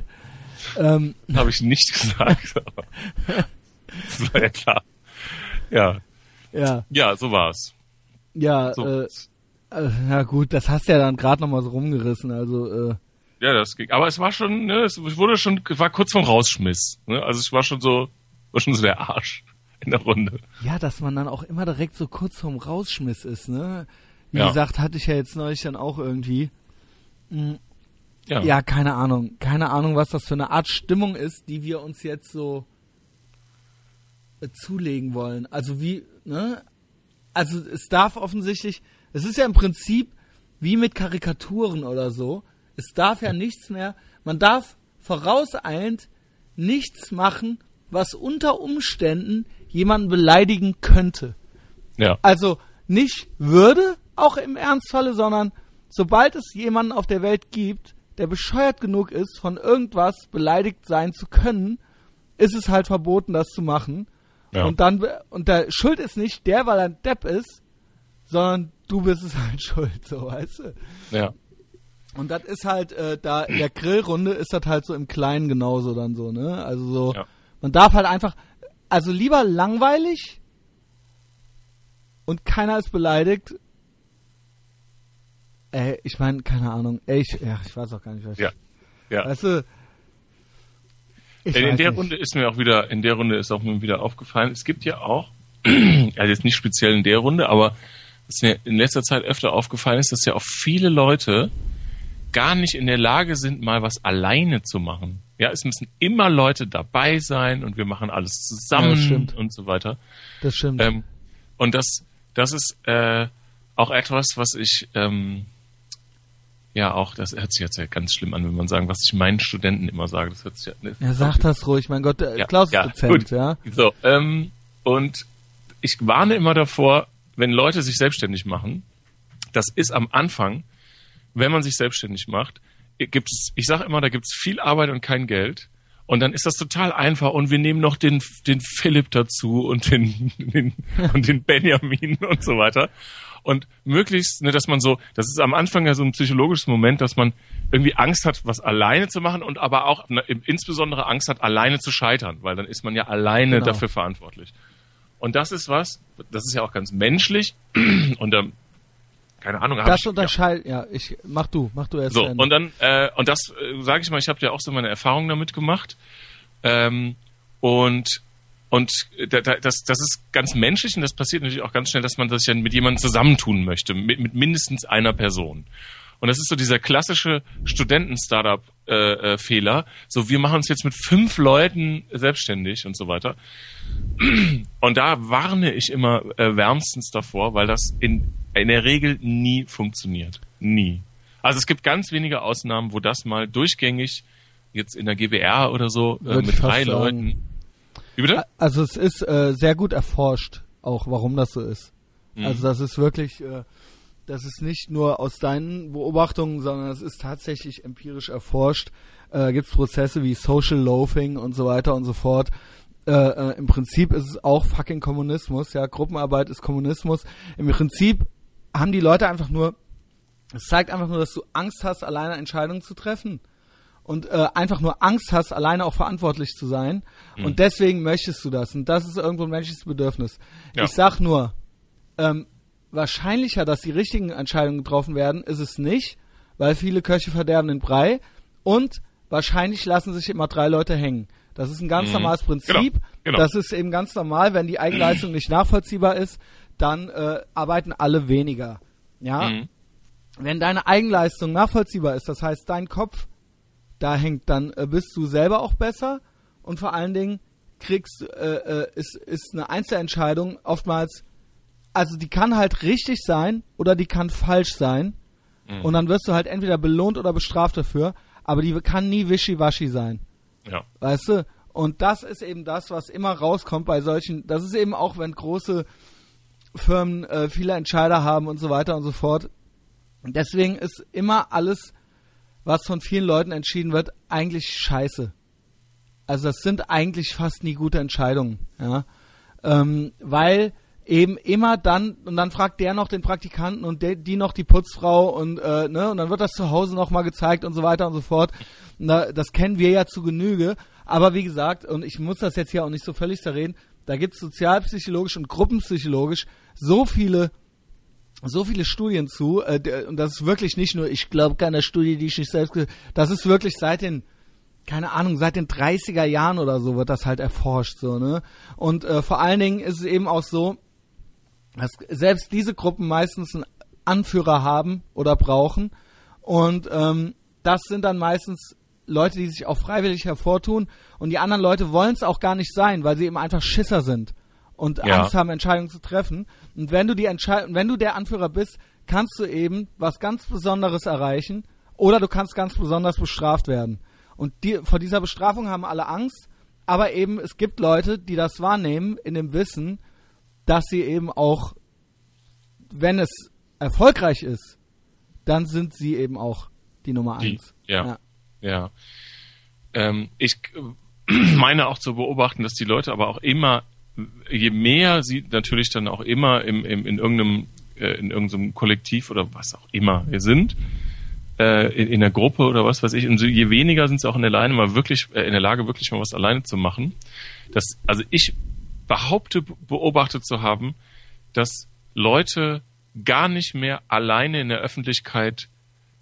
Ähm, Habe ich nicht [laughs] gesagt. Das war ja klar. Ja, ja, ja, so war's. ja, So. äh, äh, ja gut, das hast du ja dann gerade noch mal so rumgerissen, also, äh, Ja, das ging. Aber es war schon, ne, es wurde schon, war kurz vorm Rausschmiss. Ne? Also ich war schon so, war schon so der Arsch in der Runde. ja, dass man dann auch immer direkt so kurz vorm Rausschmiss ist, ne? Wie Ja. gesagt, hatte ich ja jetzt neulich dann auch irgendwie. Ja. Ja, keine Ahnung. Keine Ahnung, was das für eine Art Stimmung ist, die wir uns jetzt so zulegen wollen. Also wie, ne? Also es darf offensichtlich, es ist ja im Prinzip wie mit Karikaturen oder so. Es darf ja nichts mehr, man darf vorauseilend nichts machen, was unter Umständen jemanden beleidigen könnte. Ja. Also nicht würde, auch im Ernstfalle, sondern sobald es jemanden auf der Welt gibt, der bescheuert genug ist, von irgendwas beleidigt sein zu können, ist es halt verboten, das zu machen. Ja. Und dann, und der Schuld ist nicht der, weil er ein Depp ist, sondern du bist es halt [laughs] schuld, so, weißt du? Ja. Und das ist halt, äh, da in der Grillrunde ist das halt so im Kleinen genauso dann so, ne? Also so, Ja. man darf halt einfach, also lieber langweilig und keiner ist beleidigt. Ey, ich meine, keine Ahnung. Ey, ich, ja, ich weiß auch gar nicht, was Ja. Ja. Weißt du? Ich in, der nicht. Runde ist mir auch wieder, in der Runde ist auch mir wieder aufgefallen, es gibt ja auch, [clears throat] also jetzt nicht speziell in der Runde, aber was mir in letzter Zeit öfter aufgefallen ist, dass ja auch viele Leute gar nicht in der Lage sind, mal was alleine zu machen. Ja, es müssen immer Leute dabei sein und wir machen alles Ja, zusammen stimmt. und so weiter. Das stimmt. Ähm, und das, das ist äh, auch etwas, was ich ähm, ja auch, das hört sich jetzt ja ganz schlimm an, wenn man sagen, was ich meinen Studenten immer sage. Das hört sich ja, ne, ja, sag das ruhig, mein Gott, der Ja, Klaus ja, ist Dozent, gut. ja. So, ähm, und ich warne immer davor, wenn Leute sich selbstständig machen, das ist am Anfang, wenn man sich selbstständig macht, gibt es, ich sage immer, da gibt es viel Arbeit und kein Geld. Und dann ist das total einfach und wir nehmen noch den, den Philipp dazu und den, [laughs] den, und den Benjamin und so weiter. Und möglichst, ne, dass man so, das ist am Anfang ja so ein psychologisches Moment, dass man irgendwie Angst hat, was alleine zu machen und aber auch ne, insbesondere Angst hat, alleine zu scheitern, weil dann ist man ja alleine Genau. dafür verantwortlich. Und das ist was, das ist ja auch ganz menschlich [clears throat] und ähm, keine Ahnung, Das ich, ja. unterscheidet, ja. ich, mach du, mach du erst So, und dann, äh, und das äh, sage ich mal, ich habe ja auch so meine Erfahrungen damit gemacht. Ähm, und und da, da, das, das ist ganz menschlich und das passiert natürlich auch ganz schnell, dass man das ja mit jemandem zusammentun möchte, mit, mit mindestens einer Person. Und das ist so dieser klassische Studenten-Startup-Fehler. so, wir machen uns jetzt mit fünf Leuten selbstständig und so weiter. Und da warne ich immer äh, wärmstens davor, weil das in, in der Regel nie funktioniert. Nie. Also es gibt ganz wenige Ausnahmen, wo das mal durchgängig jetzt in der GBR oder so äh, mit drei. Leuten. Wie bitte? Also es ist äh, sehr gut erforscht, auch warum das so ist. Mhm. Also das ist wirklich, äh, das ist nicht nur aus deinen Beobachtungen, sondern es ist tatsächlich empirisch erforscht. Äh, Gibt es Prozesse wie Social Loafing und so weiter und so fort. Äh, äh, Im Prinzip ist es auch fucking Kommunismus, ja, Gruppenarbeit ist Kommunismus. Im Prinzip haben die Leute einfach nur, es zeigt einfach nur, dass du Angst hast, alleine Entscheidungen zu treffen und äh, einfach nur Angst hast, alleine auch verantwortlich zu sein. Mhm. Und deswegen möchtest du das. Und das ist irgendwo ein menschliches Bedürfnis. Ja. Ich sag nur, ähm, wahrscheinlicher, dass die richtigen Entscheidungen getroffen werden, ist es nicht, weil viele Köche verderben den Brei. Und wahrscheinlich lassen sich immer drei Leute hängen. Das ist ein ganz Mhm. normales Prinzip. Genau, genau. Das ist eben ganz normal. Wenn die Eigenleistung [clears throat] nicht nachvollziehbar ist, dann äh, arbeiten alle weniger. Ja, Mhm. wenn deine Eigenleistung nachvollziehbar ist, das heißt, dein Kopf da hängt, dann äh, bist du selber auch besser und vor allen Dingen kriegst, äh, äh, ist, ist eine Einzelentscheidung oftmals, also die kann halt richtig sein oder die kann falsch sein Mhm. und dann wirst du halt entweder belohnt oder bestraft dafür, aber die kann nie wischiwaschi sein. Ja. Weißt du? Und das ist eben das, was immer rauskommt bei solchen, das ist eben auch, wenn große Firmen äh, viele Entscheider haben und so weiter und so fort. Und deswegen ist immer alles, was von vielen Leuten entschieden wird, eigentlich scheiße. Also das sind eigentlich fast nie gute Entscheidungen, ja. Ähm, weil eben immer dann, und dann fragt der noch den Praktikanten und der, die noch die Putzfrau und, äh, ne, und dann wird das zu Hause nochmal gezeigt und so weiter und so fort. Da, das kennen wir ja zu Genüge. Aber wie gesagt, und ich muss das jetzt hier auch nicht so völlig zerreden, da gibt es sozialpsychologisch und gruppenpsychologisch so viele so viele Studien zu, äh, und das ist wirklich nicht nur, ich glaube keiner Studie, die ich nicht selbst, das ist wirklich seit den, keine Ahnung, seit den 30er Jahren oder so wird das halt erforscht, so, ne? Und äh, vor allen Dingen ist es eben auch so, dass selbst diese Gruppen meistens einen Anführer haben oder brauchen. Und ähm, das sind dann meistens Leute, die sich auch freiwillig hervortun. Und die anderen Leute wollen es auch gar nicht sein, weil sie eben einfach Schisser sind und Ja. Angst haben, Entscheidungen zu treffen. Und wenn du die Entscheidung, wenn du der Anführer bist, kannst du eben was ganz Besonderes erreichen oder du kannst ganz besonders bestraft werden. Und die, vor dieser Bestrafung haben alle Angst, aber eben es gibt Leute, die das wahrnehmen in dem Wissen, dass sie eben auch, wenn es erfolgreich ist, dann sind sie eben auch die Nummer Die, eins. ja. Ja. Ja. Ähm, ich [clears throat] meine auch zu beobachten, dass die Leute aber auch immer, je mehr sie natürlich dann auch immer im, im, in irgendeinem äh, in irgendeinem Kollektiv oder was auch immer wir sind, äh, in, in der Gruppe oder was weiß ich, und so, je weniger sind sie auch in der Lage, mal wirklich, äh, in der Lage, wirklich mal was alleine zu machen. Das, also ich behaupte, beobachtet zu haben, dass Leute gar nicht mehr alleine in der Öffentlichkeit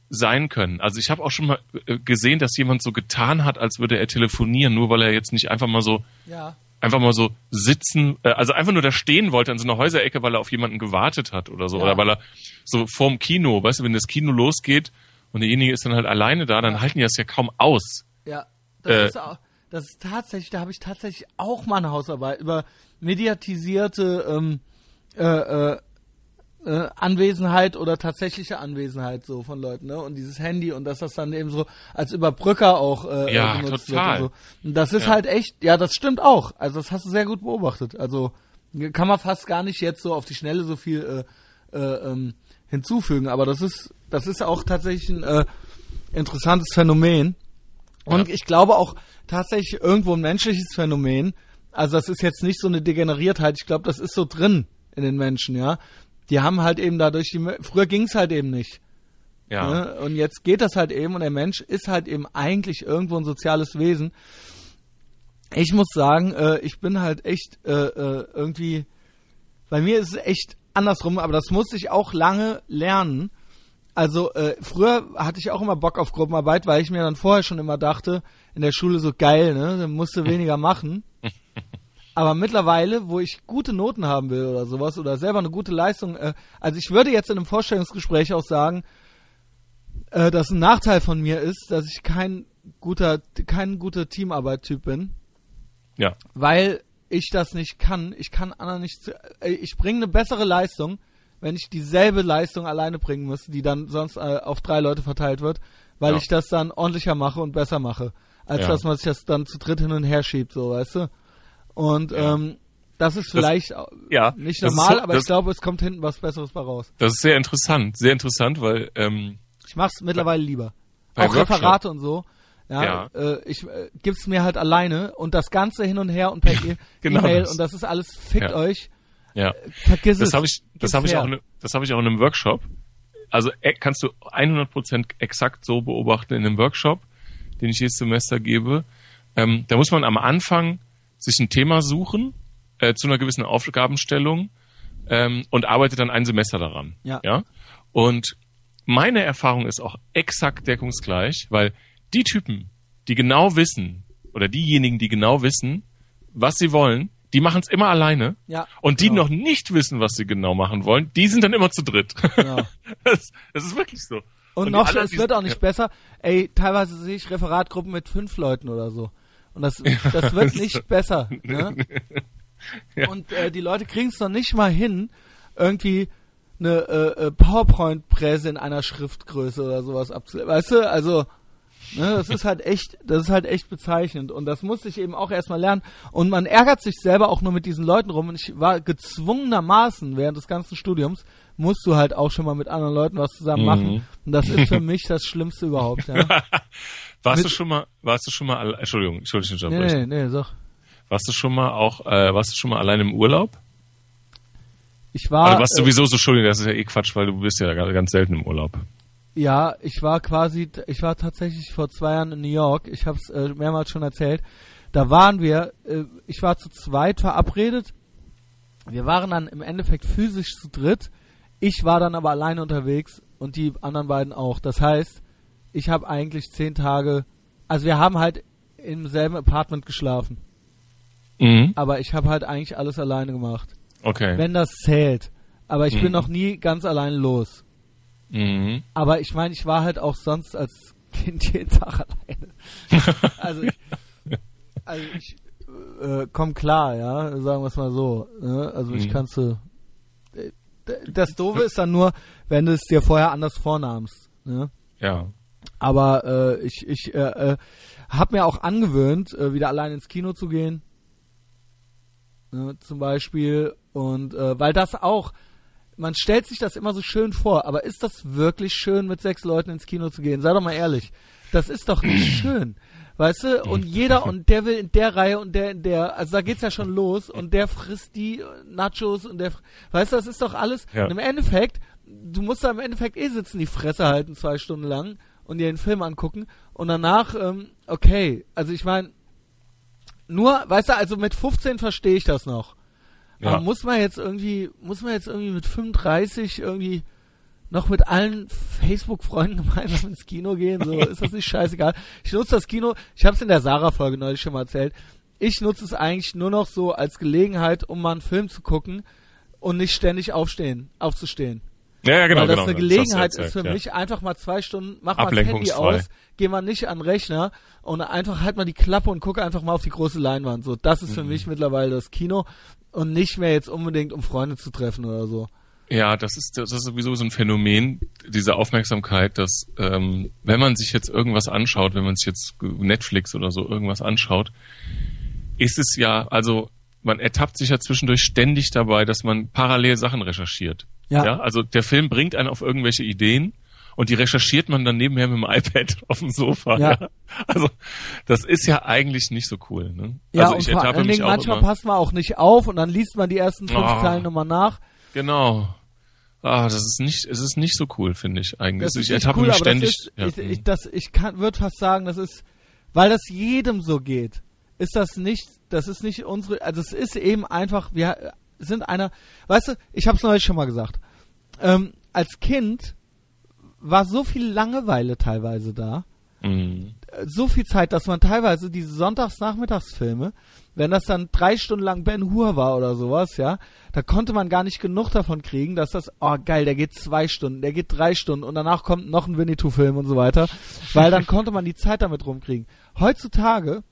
sein können. Also ich habe auch schon mal äh, gesehen, dass jemand so getan hat, als würde er telefonieren, nur weil er jetzt nicht einfach mal so Ja. Einfach mal so sitzen, äh, also einfach nur da stehen wollte an so einer Häuserecke, weil er auf jemanden gewartet hat oder so. Ja. Oder weil er so vorm Kino, weißt du, wenn das Kino losgeht und derjenige ist dann halt alleine da, dann halten die das ja kaum aus. Ja, das Äh, ist auch, das ist tatsächlich, da habe ich tatsächlich auch mal eine Hausarbeit über mediatisierte ähm, äh, äh, äh, Anwesenheit oder tatsächliche Anwesenheit so von Leuten, ne? Und dieses Handy und dass das dann eben so als Überbrücker auch äh, Ja, benutzt total. wird und so. Und das ist Ja. halt echt, ja, das stimmt auch. Also das hast du sehr gut beobachtet. Also kann man fast gar nicht jetzt so auf die Schnelle so viel äh, äh, ähm, hinzufügen, aber das ist das ist auch tatsächlich ein äh, interessantes Phänomen. Und Ja. ich glaube auch tatsächlich irgendwo ein menschliches Phänomen. Also das ist jetzt nicht so eine Degeneriertheit. Ich glaube, das ist so drin in den Menschen, ja. Die haben halt eben dadurch, die, früher ging's halt eben nicht. Ja. Ne? Und jetzt geht das halt eben und der Mensch ist halt eben eigentlich irgendwo ein soziales Wesen. Ich muss sagen, äh, ich bin halt echt äh, äh, irgendwie, bei mir ist es echt andersrum, aber das musste ich auch lange lernen. Also äh, früher hatte ich auch immer Bock auf Gruppenarbeit, weil ich mir dann vorher schon immer dachte, in der Schule so geil, ne, dann musst du [laughs] weniger machen. Aber mittlerweile, wo ich gute Noten haben will oder sowas oder selber eine gute Leistung, äh, also ich würde jetzt in einem Vorstellungsgespräch auch sagen, äh, dass ein Nachteil von mir ist, dass ich kein guter, kein guter Teamarbeit-Typ bin, Ja. weil ich das nicht kann. Ich kann anderen nicht, zu- äh, ich bringe eine bessere Leistung, wenn ich dieselbe Leistung alleine bringen muss, die dann sonst äh, auf drei Leute verteilt wird, weil Ja. ich das dann ordentlicher mache und besser mache, als Ja. dass man sich das dann zu dritt hin und her schiebt, so, weißt du? Und Ja. ähm, das ist vielleicht au- Ja. nicht das ist normal, so- aber das, ich glaube, es kommt hinten was Besseres bei raus. Das ist sehr interessant, sehr interessant, weil ähm, Ich mach's mittlerweile lieber. bei Auch Workshop- Referate und so. Ja, Ja. Äh, ich äh, gib's mir halt alleine und das Ganze hin und her und per E- [laughs] Genau E-Mail das. und das ist alles fickt Ja. euch. ja. Vergiss es. Das habe ich, das habe ich her. auch, in, das habe ich auch in einem Workshop. Also äh, kannst du 100% exakt so beobachten in einem Workshop, den ich jedes Semester gebe. Ähm, da muss man am Anfang sich ein Thema suchen äh, zu einer gewissen Aufgabenstellung ähm, und arbeitet dann ein Semester daran. Ja. ja. Und meine Erfahrung ist auch exakt deckungsgleich, weil die Typen, die genau wissen oder diejenigen, die genau wissen, was sie wollen, die machen es immer alleine. Ja, Und die genau. noch nicht wissen, was sie genau machen wollen, die sind dann immer zu dritt. Genau. [laughs] das, das ist wirklich so. Und, die noch, anderen, es wird auch nicht besser. Ey, teilweise sehe ich Referatgruppen mit fünf Leuten oder so. Und das, das [laughs] wird nicht besser. [laughs] Ne? [laughs] Ja. Und äh, die Leute kriegen es noch nicht mal hin, irgendwie eine äh, äh, PowerPoint-Präse in einer Schriftgröße oder sowas abzuleiten. Weißt du, also ne, das ist halt echt, das ist halt echt bezeichnend. Und das musste ich eben auch erstmal lernen. Und man ärgert sich selber auch nur mit diesen Leuten rum. Und ich war gezwungenermaßen während des ganzen Studiums, musst du halt auch schon mal mit anderen Leuten was zusammen Mhm. machen. Und das ist für mich das Schlimmste überhaupt. Ja. [laughs] warst mit- du schon mal, warst du schon mal, Entschuldigung, Entschuldigung, nee, nee, nee, sag. warst du schon mal auch, äh, warst du schon mal allein im Urlaub? Ich war, Also warst äh, sowieso so, Entschuldigung, das ist ja eh Quatsch, weil du bist ja ga- ganz selten im Urlaub. Ja, ich war quasi, ich war tatsächlich vor zwei Jahren in New York. Ich habe es äh, mehrmals schon erzählt. Da waren wir, äh, ich war zu zweit verabredet. Wir waren dann im Endeffekt physisch zu dritt. Ich war dann aber alleine unterwegs und die anderen beiden auch. Das heißt, ich habe eigentlich zehn Tage, also wir haben halt im selben Apartment geschlafen. Mhm. Aber ich habe halt eigentlich alles alleine gemacht. Okay. Wenn das zählt. Aber ich bin Mhm. noch nie ganz allein los. Mhm. Aber ich meine, ich war halt auch sonst als Kind [laughs] jeden Tag alleine. [laughs] also ich, also ich äh, komm klar, ja, sagen wir es mal so. Ne? Also ich Mhm. kannst du. Das Doofe ist dann nur, wenn du es dir vorher anders vornahmst. Ne? Ja. Aber äh, ich, ich äh, äh, habe mir auch angewöhnt, äh, wieder allein ins Kino zu gehen. Ne, zum Beispiel. Und äh, weil das auch, man stellt sich das immer so schön vor, aber ist das wirklich schön, mit sechs Leuten ins Kino zu gehen? Sei doch mal ehrlich. Das ist doch nicht [clears throat] schön. Weißt du? Und jeder [laughs] und der will in der Reihe und der in der, also da geht's ja schon los und der frisst die Nachos und der, weißt du, das ist doch alles. Ja. Und im Endeffekt, du musst da im Endeffekt eh sitzen, die Fresse halten zwei Stunden lang und dir den Film angucken und danach, ähm, okay, also ich meine, nur, weißt du, also mit 15 verstehe ich das noch. Ja. Aber muss man jetzt irgendwie, muss man jetzt irgendwie mit 35 irgendwie noch mit allen Facebook-Freunden [laughs] gemeinsam ins Kino gehen? So, ist das nicht scheißegal? Ich nutze das Kino, ich habe es in der Sarah-Folge neulich schon mal erzählt. Ich nutze es eigentlich nur noch so als Gelegenheit, um mal einen Film zu gucken und nicht ständig aufstehen, aufzustehen. Ja, ja, genau, Weil das genau. eine das du Gelegenheit erzählt, ist für ja. mich, einfach mal zwei Stunden, mach mal das Handy aus, geh mal nicht an den Rechner und einfach halt mal die Klappe und gucke einfach mal auf die große Leinwand. So, das ist für Mhm. mich mittlerweile das Kino und nicht mehr jetzt unbedingt, um Freunde zu treffen oder so. Ja, das ist, das ist sowieso so ein Phänomen, diese Aufmerksamkeit, dass ähm, wenn man sich jetzt irgendwas anschaut, wenn man sich jetzt Netflix oder so irgendwas anschaut, ist es ja, also man ertappt sich ja zwischendurch ständig dabei, dass man parallel Sachen recherchiert. Ja. also der Film bringt einen auf irgendwelche Ideen und die recherchiert man dann nebenher mit dem [laughs] iPad auf dem Sofa. Ja. Ja. Also das ist ja eigentlich nicht so cool. Ne? Ja, also und ich vor ertappe allen mich Dingen manchmal immer. passt man auch nicht auf und dann liest man die ersten fünf Oh. Zeilen nochmal nach. Genau. Ah, das ist nicht, es ist nicht so cool, finde ich eigentlich. Das ist ich ertappe cool, mich aber ständig. das ist, ja. ich, ich, das, ich kann, würde fast sagen, das ist, weil das jedem so geht, ist das nicht, das ist nicht unsere, also es ist eben einfach, wir sind einer, weißt du, ich habe es neulich schon mal gesagt, ähm, als Kind war so viel Langeweile teilweise da, Mhm. so viel Zeit, dass man teilweise diese Sonntagsnachmittagsfilme, wenn das dann drei Stunden lang Ben Hur war oder sowas, ja, da konnte man gar nicht genug davon kriegen, dass das, oh geil, der geht zwei Stunden, der geht drei Stunden und danach kommt noch ein Winnetou-Film und so weiter, weil dann konnte man die Zeit damit rumkriegen. Heutzutage,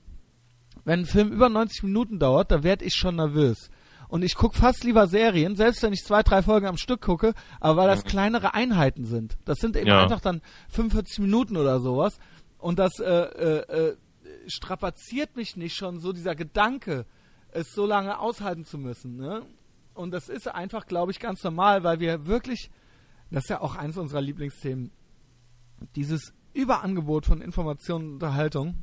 wenn ein Film über 90 Minuten dauert, da werde ich schon nervös. Und ich gucke fast lieber Serien, selbst wenn ich zwei, drei Folgen am Stück gucke, aber weil das kleinere Einheiten sind. Das sind eben Ja. einfach dann 45 Minuten oder sowas. Und das äh, äh, äh, strapaziert mich nicht schon so, dieser Gedanke, es so lange aushalten zu müssen. Ne? Und das ist einfach, glaube ich, ganz normal, weil wir wirklich, das ist ja auch eins unserer Lieblingsthemen, dieses Überangebot von Informationen und Unterhaltung.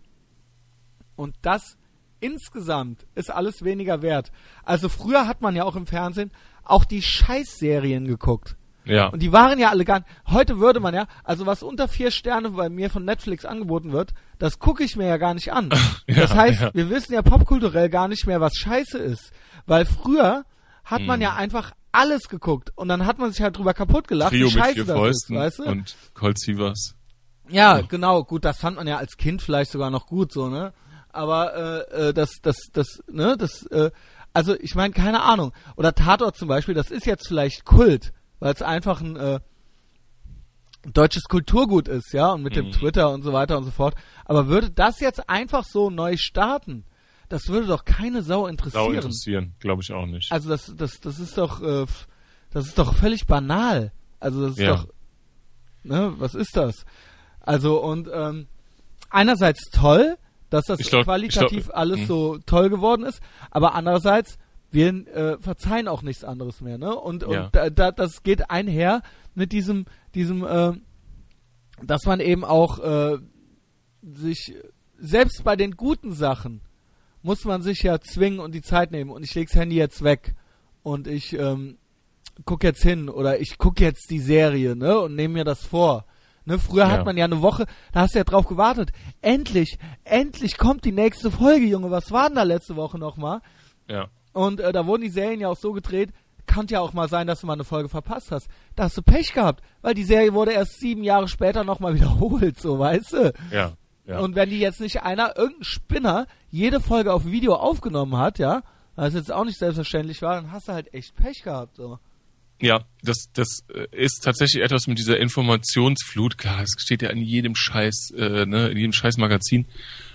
Und das insgesamt ist alles weniger wert. Also früher hat man ja auch im Fernsehen auch die Scheißserien geguckt. Ja. Und die waren ja alle gar nicht. Heute würde man ja, also was unter vier Sterne bei mir von Netflix angeboten wird, das gucke ich mir ja gar nicht an. [laughs] Ja, das heißt, ja. wir wissen ja popkulturell gar nicht mehr, was scheiße ist. Weil früher hat man Hm. ja einfach alles geguckt und dann hat man sich halt drüber kaputt gelacht, Trio wie mit scheiße vier das Fäusten ist, weißt du? und Colt Sievers. Ja, Ja. genau, gut, das fand man ja als Kind vielleicht sogar noch gut so, ne? Aber äh, äh, das, das, das, ne, das, äh, also ich meine, keine Ahnung. Oder Tatort zum Beispiel, das ist jetzt vielleicht Kult, weil es einfach ein äh, deutsches Kulturgut ist, ja, und mit dem Mhm. Twitter und so weiter und so fort. Aber würde das jetzt einfach so neu starten, das würde doch keine Sau Sau interessieren. interessieren, glaube ich auch nicht. Also das, das, das ist doch, äh, das ist doch völlig banal. Also das ist Ja. doch, ne, was ist das? Also und ähm, einerseits toll, dass das glaub- qualitativ glaub- alles hm. so toll geworden ist, aber andererseits wir äh, verzeihen auch nichts anderes mehr, ne? Und und Ja. da, da, das geht einher mit diesem diesem, äh, dass man eben auch äh, sich selbst bei den guten Sachen muss man sich ja zwingen und die Zeit nehmen und ich leg's Handy jetzt weg und ich ähm, guck jetzt hin oder ich guck jetzt die Serie, ne, und nehme mir das vor. Ne, früher Ja. hat man ja eine Woche, da hast du ja drauf gewartet. Endlich, endlich kommt die nächste Folge, Junge. Was war denn da letzte Woche nochmal? ja. Und äh, da wurden die Serien ja auch so gedreht, kann ja auch mal sein, dass du mal eine Folge verpasst hast. Da hast du Pech gehabt, weil die Serie wurde erst sieben Jahre später nochmal [laughs] wiederholt, so weißt du. Ja. Ja. Und wenn die jetzt nicht einer, irgendein Spinner, jede Folge auf Video aufgenommen hat, ja, was jetzt auch nicht selbstverständlich war, dann hast du halt echt Pech gehabt, so. Ja, das, das äh, ist tatsächlich etwas mit dieser Informationsflut. Klar, es steht ja in jedem Scheiß, äh, ne, in jedem Scheiß-Magazin.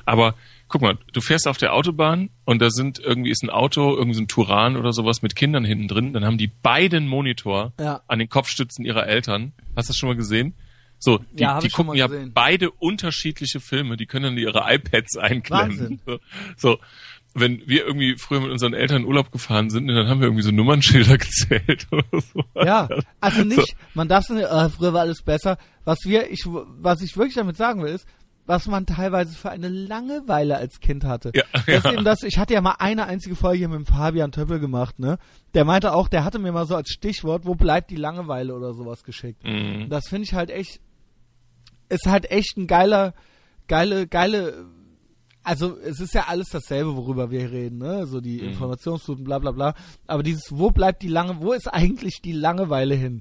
Aber guck mal, du fährst auf der Autobahn und da sind irgendwie ist ein Auto, irgendwie so ein Turan oder sowas mit Kindern hinten drin. Dann haben die beiden Monitor Ja. an den Kopfstützen ihrer Eltern. Hast du das schon mal gesehen? So, die, Ja, die gucken ja beide unterschiedliche Filme. Die können dann ihre iPads einklemmen. Wahnsinn. So, wenn wir irgendwie früher mit unseren Eltern in Urlaub gefahren sind, dann haben wir irgendwie so Nummernschilder [laughs] gezählt oder so. Ja, also nicht, man darf äh, früher war alles besser. Was wir, ich, was ich wirklich damit sagen will, ist, was man teilweise für eine Langeweile als Kind hatte. Ja, das ja. eben das, ich hatte ja mal eine einzige Folge hier mit dem Fabian Töppel gemacht, ne? Der meinte auch, der hatte mir mal so als Stichwort, wo bleibt die Langeweile oder sowas geschickt. Mhm. Das finde ich halt echt, ist halt echt ein geiler, geile, geile, also es ist ja alles dasselbe, worüber wir reden, ne? So die Mhm. Informationsfluten, bla bla bla. Aber dieses, wo bleibt die Lange, wo ist eigentlich die Langeweile hin?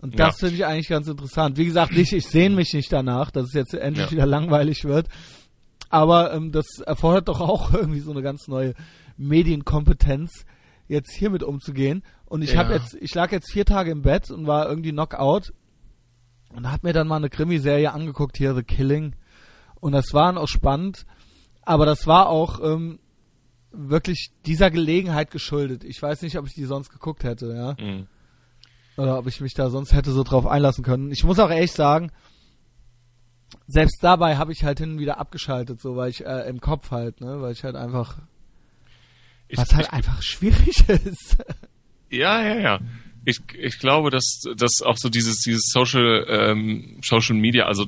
Und das Ja. finde ich eigentlich ganz interessant. Wie gesagt, nicht, ich sehne mich nicht danach, dass es jetzt endlich Ja. wieder langweilig wird. Aber ähm, das erfordert doch auch [laughs] irgendwie so eine ganz neue Medienkompetenz, jetzt hiermit umzugehen. Und ich Ja. habe jetzt, ich lag jetzt vier Tage im Bett und war irgendwie Knockout und hab mir dann mal eine Krimiserie angeguckt hier, The Killing. Und das war auch spannend, aber das war auch ähm, wirklich dieser Gelegenheit geschuldet. Ich weiß nicht, ob ich die sonst geguckt hätte, ja. Mhm. Oder ob ich mich da sonst hätte so drauf einlassen können. Ich muss auch echt sagen, selbst dabei habe ich halt hin und wieder abgeschaltet, so weil ich äh, im Kopf halt, ne, weil ich halt einfach, Ich, was halt einfach schwierig [laughs] ist. Ja, ja, ja. Ich, ich glaube, dass, dass auch so dieses, dieses Social, ähm, Social Media, also,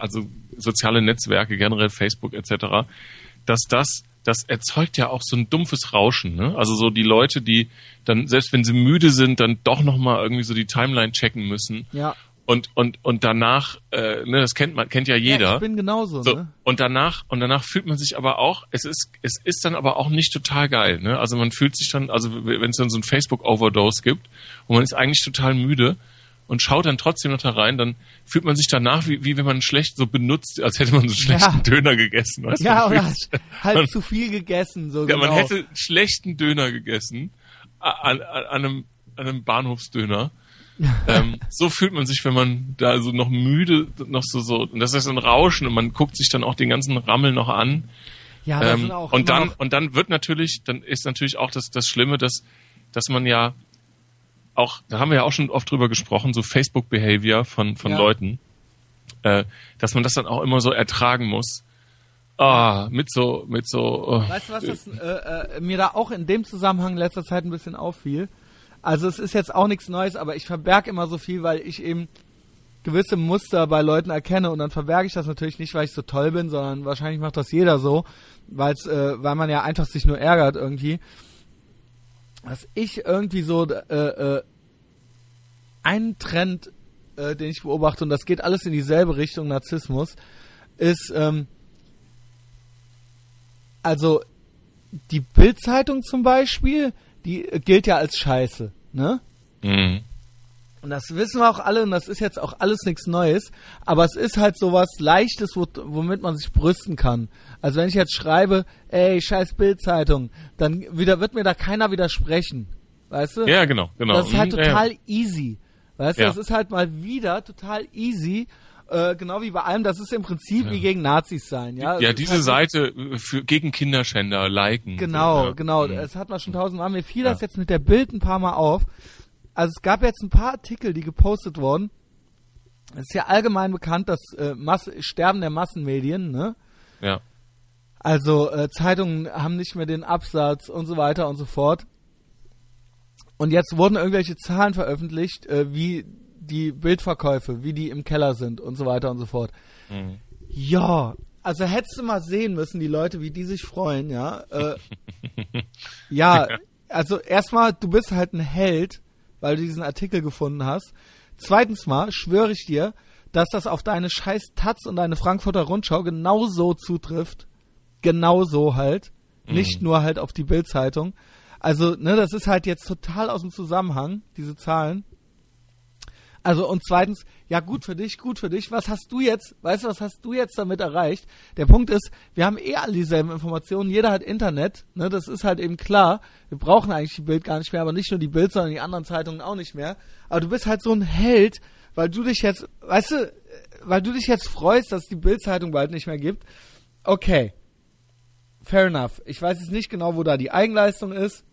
also soziale Netzwerke, generell Facebook etc., dass das, das erzeugt ja auch so ein dumpfes Rauschen, ne? Also so die Leute, die dann, selbst wenn sie müde sind, dann doch nochmal irgendwie so die Timeline checken müssen. ja. Und, und, und danach, äh, ne, das kennt man, kennt ja Ja, jeder. ich bin genauso, So, ne? und danach, und danach fühlt man sich aber auch, es ist, es ist dann aber auch nicht total geil, ne? Also man fühlt sich dann, also wenn es dann so ein Facebook-Overdose gibt und man ist eigentlich total müde und schaut dann trotzdem noch da rein, dann fühlt man sich danach wie, wie wenn man schlecht so benutzt, als hätte man so einen schlechten Ja. Döner gegessen, weißt du? Ja, Man oder [laughs] halt zu viel gegessen, so ja, genau. man hätte einen schlechten Döner gegessen, an, an, an einem, an einem Bahnhofsdöner. [laughs] ähm, so fühlt man sich, wenn man da so noch müde, noch so, so, und das ist ein Rauschen und man guckt sich dann auch den ganzen Rammel noch an. ja, da Ähm, sind auch und dann, und dann wird natürlich, dann ist natürlich auch das, das Schlimme, dass, dass man ja auch, da haben wir ja auch schon oft drüber gesprochen, so Facebook-Behavior von, von Ja. Leuten, äh, dass man das dann auch immer so ertragen muss. Ah, mit so, mit so, oh, Weißt du, was das, äh, äh, mir da auch in dem Zusammenhang in letzter Zeit ein bisschen auffiel? Also es ist jetzt auch nichts Neues, aber ich verberge immer so viel, weil ich eben gewisse Muster bei Leuten erkenne und dann verberge ich das natürlich nicht, weil ich so toll bin, sondern wahrscheinlich macht das jeder so, weil's, äh, weil man ja einfach sich nur ärgert irgendwie. Dass ich irgendwie so äh, äh, einen Trend, äh, den ich beobachte, und das geht alles in dieselbe Richtung Narzissmus, ist, ähm, also die Bildzeitung zum Beispiel, die gilt ja als Scheiße, ne? mh. Und das wissen wir auch alle und das ist jetzt auch alles nichts Neues, aber es ist halt sowas Leichtes, wo, womit man sich brüsten kann. Also wenn ich jetzt schreibe, ey, scheiß Bildzeitung, dann wieder wird mir da keiner widersprechen. Weißt du? ja, genau, genau. Das ist halt Mhm, ja, ja. total easy. Weißt du, Ja. das ist halt mal wieder total easy. Äh, genau wie bei allem, das ist im Prinzip wie gegen Nazis sein, ja. Ja, ist diese halt Seite äh, für, gegen Kinderschänder liken. Genau, so, ja. genau. Mhm. Das hat man schon tausendmal. Mir fiel das Ja. jetzt mit der Bild ein paar Mal auf. Also es gab jetzt ein paar Artikel, die gepostet wurden. Es ist ja allgemein bekannt, das äh, Mass Sterben der Massenmedien, ne? Ja. Also äh, Zeitungen haben nicht mehr den Absatz und so weiter und so fort. Und jetzt wurden irgendwelche Zahlen veröffentlicht, äh, wie die Bildverkäufe, wie die im Keller sind und so weiter und so fort. Mhm. Ja, also hättest du mal sehen müssen, die Leute, wie die sich freuen, ja. Äh, [laughs] ja, also erstmal, du bist halt ein Held, weil du diesen Artikel gefunden hast. Zweitens mal schwöre ich dir, dass das auf deine scheiß Taz und deine Frankfurter Rundschau genauso zutrifft. Genauso halt. Nicht nur halt auf die Bildzeitung. Also, ne, das ist halt jetzt total aus dem Zusammenhang, diese Zahlen. Also und zweitens, ja gut für dich, gut für dich. Was hast du jetzt, weißt du, was hast du jetzt damit erreicht? Der Punkt ist, wir haben eh alle dieselben Informationen, jeder hat Internet, ne, das ist halt eben klar. Wir brauchen eigentlich die Bild gar nicht mehr, aber nicht nur die Bild, sondern die anderen Zeitungen auch nicht mehr. Aber du bist halt so ein Held, weil du dich jetzt, weißt du, weil du dich jetzt freust, dass es die Bildzeitung bald nicht mehr gibt. Okay. Fair enough. Ich weiß jetzt nicht genau, wo da die Eigenleistung ist,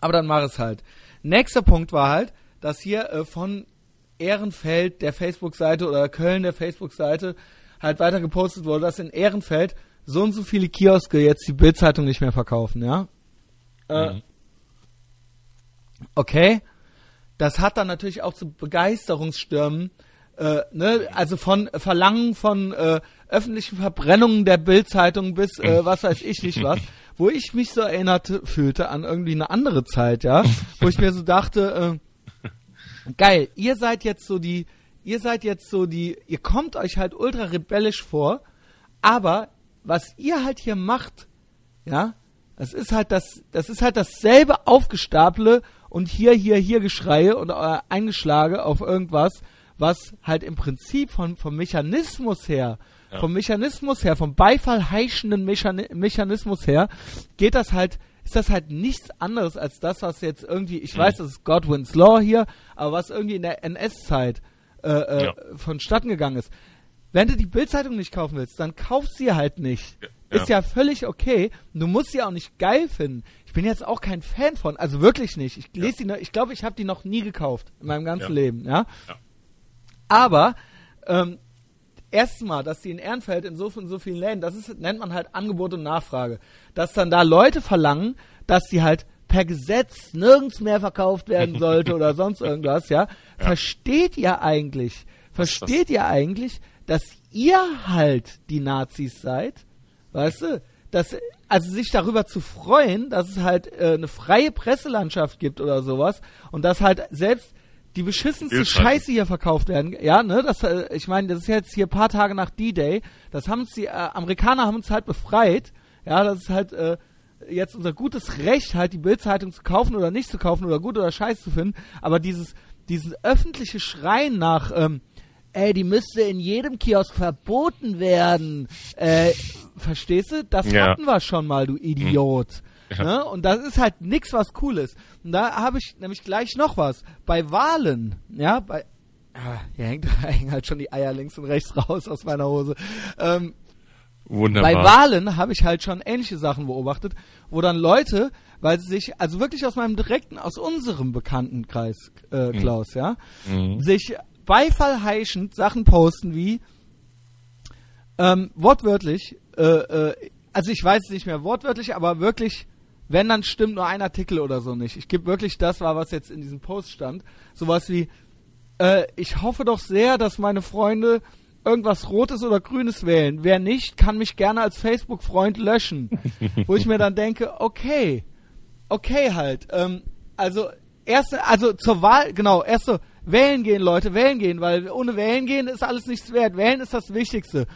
aber dann mach es halt. Nächster Punkt war halt, dass hier äh, von Ehrenfeld der Facebook-Seite oder Köln der Facebook-Seite halt weiter gepostet wurde, dass in Ehrenfeld so und so viele Kioske jetzt die Bildzeitung nicht mehr verkaufen, ja. Äh, Mhm. Okay. Das hat dann natürlich auch zu Begeisterungsstürmen, äh, ne, also von Verlangen von äh, öffentlichen Verbrennungen der Bildzeitung bis äh, was weiß ich nicht was, wo ich mich so erinnert fühlte an irgendwie eine andere Zeit, ja, [laughs] wo ich mir so dachte, äh, geil, ihr seid jetzt so die, ihr seid jetzt so die, ihr kommt euch halt ultra rebellisch vor, aber was ihr halt hier macht, ja, das ist halt das, das ist halt dasselbe Aufgestaple und hier, hier, hier Geschreie und äh, Eingeschlage auf irgendwas, was halt im Prinzip von, vom Mechanismus her, Ja. vom Mechanismus her, vom Beifall heischenden Mechani Mechanismus her, geht das halt, ist das halt nichts anderes als das, was jetzt irgendwie, ich weiß, das ist Godwin's Law hier, aber was irgendwie in der NS-Zeit äh, äh, Ja. vonstatten gegangen ist. Wenn du die Bildzeitung nicht kaufen willst, dann kauf sie halt nicht. Ja. Ist ja völlig okay. Du musst sie auch nicht geil finden. Ich bin jetzt auch kein Fan von, also wirklich nicht. Ich lese die, noch, ich glaube, ich habe die noch nie gekauft in meinem ganzen Ja. Leben, ja. Ja. Aber ähm, erstmal, dass die in Ehrenfeld in so, in so vielen Läden, das ist, nennt man halt Angebot und Nachfrage. Dass dann da Leute verlangen, dass die halt per Gesetz nirgends mehr verkauft werden [laughs] sollte oder sonst irgendwas, ja. Versteht ihr eigentlich, versteht ihr eigentlich, dass ihr halt die Nazis seid? Weißt du? Dass, also sich darüber zu freuen, dass es halt äh, eine freie Presselandschaft gibt oder sowas und dass halt selbst die beschissenste Bildzeitung. Scheiße hier verkauft werden. Ja, ne, das, äh, ich meine, das ist jetzt hier ein paar Tage nach D-Day. Das haben uns die äh, Amerikaner haben uns halt befreit. Ja, das ist halt äh, jetzt unser gutes Recht, halt die Bildzeitung zu kaufen oder nicht zu kaufen oder gut oder scheiße zu finden. Aber dieses, dieses öffentliche Schreien nach, ähm, ey, die müsste in jedem Kiosk verboten werden. Äh, verstehst du? Das Ja. hatten wir schon mal, du Idiot. Ja. Ne? Und das ist halt nix, was cool ist. Und da habe ich nämlich gleich noch was. Bei Wahlen, ja, bei. Ah, hier hängt, [laughs] hängen halt schon die Eier links und rechts raus aus meiner Hose. Ähm, Wunderbar. bei Wahlen habe ich halt schon ähnliche Sachen beobachtet, wo dann Leute, weil sie sich, also wirklich aus meinem direkten, aus unserem Bekanntenkreis, äh, Klaus, ja, Mhm. sich beifallheischend Sachen posten wie ähm, wortwörtlich, äh, äh, also ich weiß es nicht mehr wortwörtlich, aber wirklich, wenn dann stimmt nur ein Artikel oder so nicht. Ich gebe wirklich das war, was jetzt in diesem Post stand. Sowas wie, äh, ich hoffe doch sehr, dass meine Freunde irgendwas Rotes oder Grünes wählen. Wer nicht, kann mich gerne als Facebook-Freund löschen. [laughs] Wo ich mir dann denke, okay, okay halt. Ähm, also erste, also zur Wahl, genau, erste wählen gehen, Leute, wählen gehen, weil ohne wählen gehen ist alles nichts wert. Wählen ist das Wichtigste.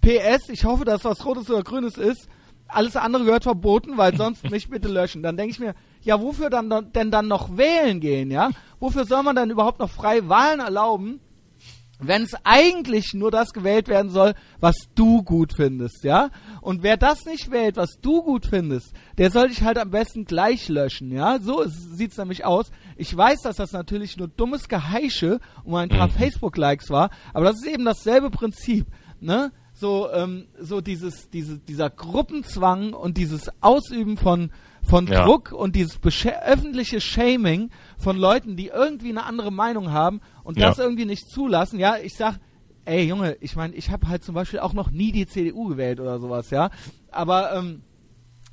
PS, ich hoffe, dass was Rotes oder Grünes ist. Alles andere gehört verboten, weil sonst [laughs] mich bitte löschen. Dann denke ich mir, ja, wofür dann denn dann noch wählen gehen, ja? Wofür soll man dann überhaupt noch freie Wahlen erlauben, wenn es eigentlich nur das gewählt werden soll, was du gut findest, ja? Und wer das nicht wählt, was du gut findest, der soll dich halt am besten gleich löschen, ja? So ist- sieht's nämlich aus. Ich weiß, dass das natürlich nur dummes Geheische um ein paar Mhm. Facebook-Likes war, aber das ist eben dasselbe Prinzip, ne? So, ähm, so dieses, diese, dieser Gruppenzwang und dieses Ausüben von, von Ja. Druck und dieses öffentliche Shaming von Leuten, die irgendwie eine andere Meinung haben und Ja. das irgendwie nicht zulassen. Ja, ich sag, ey Junge, ich meine, ich habe halt zum Beispiel auch noch nie die CDU gewählt oder sowas, ja. Aber ähm,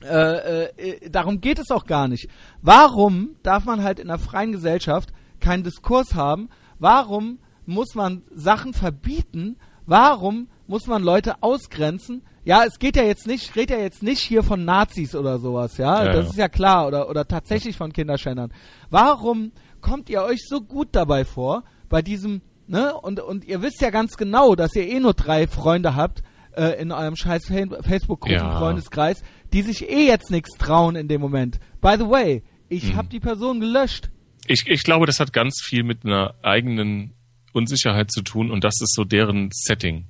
äh, äh, darum geht es auch gar nicht. Warum darf man halt in einer freien Gesellschaft keinen Diskurs haben? Warum muss man Sachen verbieten? Warum muss man Leute ausgrenzen? Ja, es geht ja jetzt nicht, ich rede ja jetzt nicht hier von Nazis oder sowas, ja, Ja, das ja. ist ja klar, oder, oder tatsächlich von Kinderschändern. Warum kommt ihr euch so gut dabei vor, bei diesem, ne, und, und ihr wisst ja ganz genau, dass ihr eh nur drei Freunde habt, äh, in eurem scheiß Fa- Facebook-Gruppen-Freundeskreis, die sich eh jetzt nichts trauen in dem Moment. By the way, ich Mhm. hab die Person gelöscht. Ich, ich glaube, das hat ganz viel mit einer eigenen Unsicherheit zu tun und das ist so deren Setting.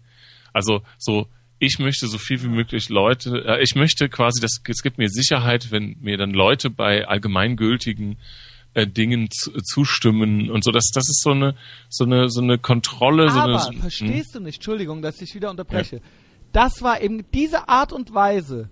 Also so, ich möchte so viel wie möglich Leute, äh, ich möchte quasi, das, es gibt mir Sicherheit, wenn mir dann Leute bei allgemeingültigen äh, Dingen zu, zustimmen und so. Das, das ist so eine, so eine, so eine Kontrolle. so Aber eine, hm? verstehst du nicht, Entschuldigung, dass ich wieder unterbreche. Das war eben diese Art und Weise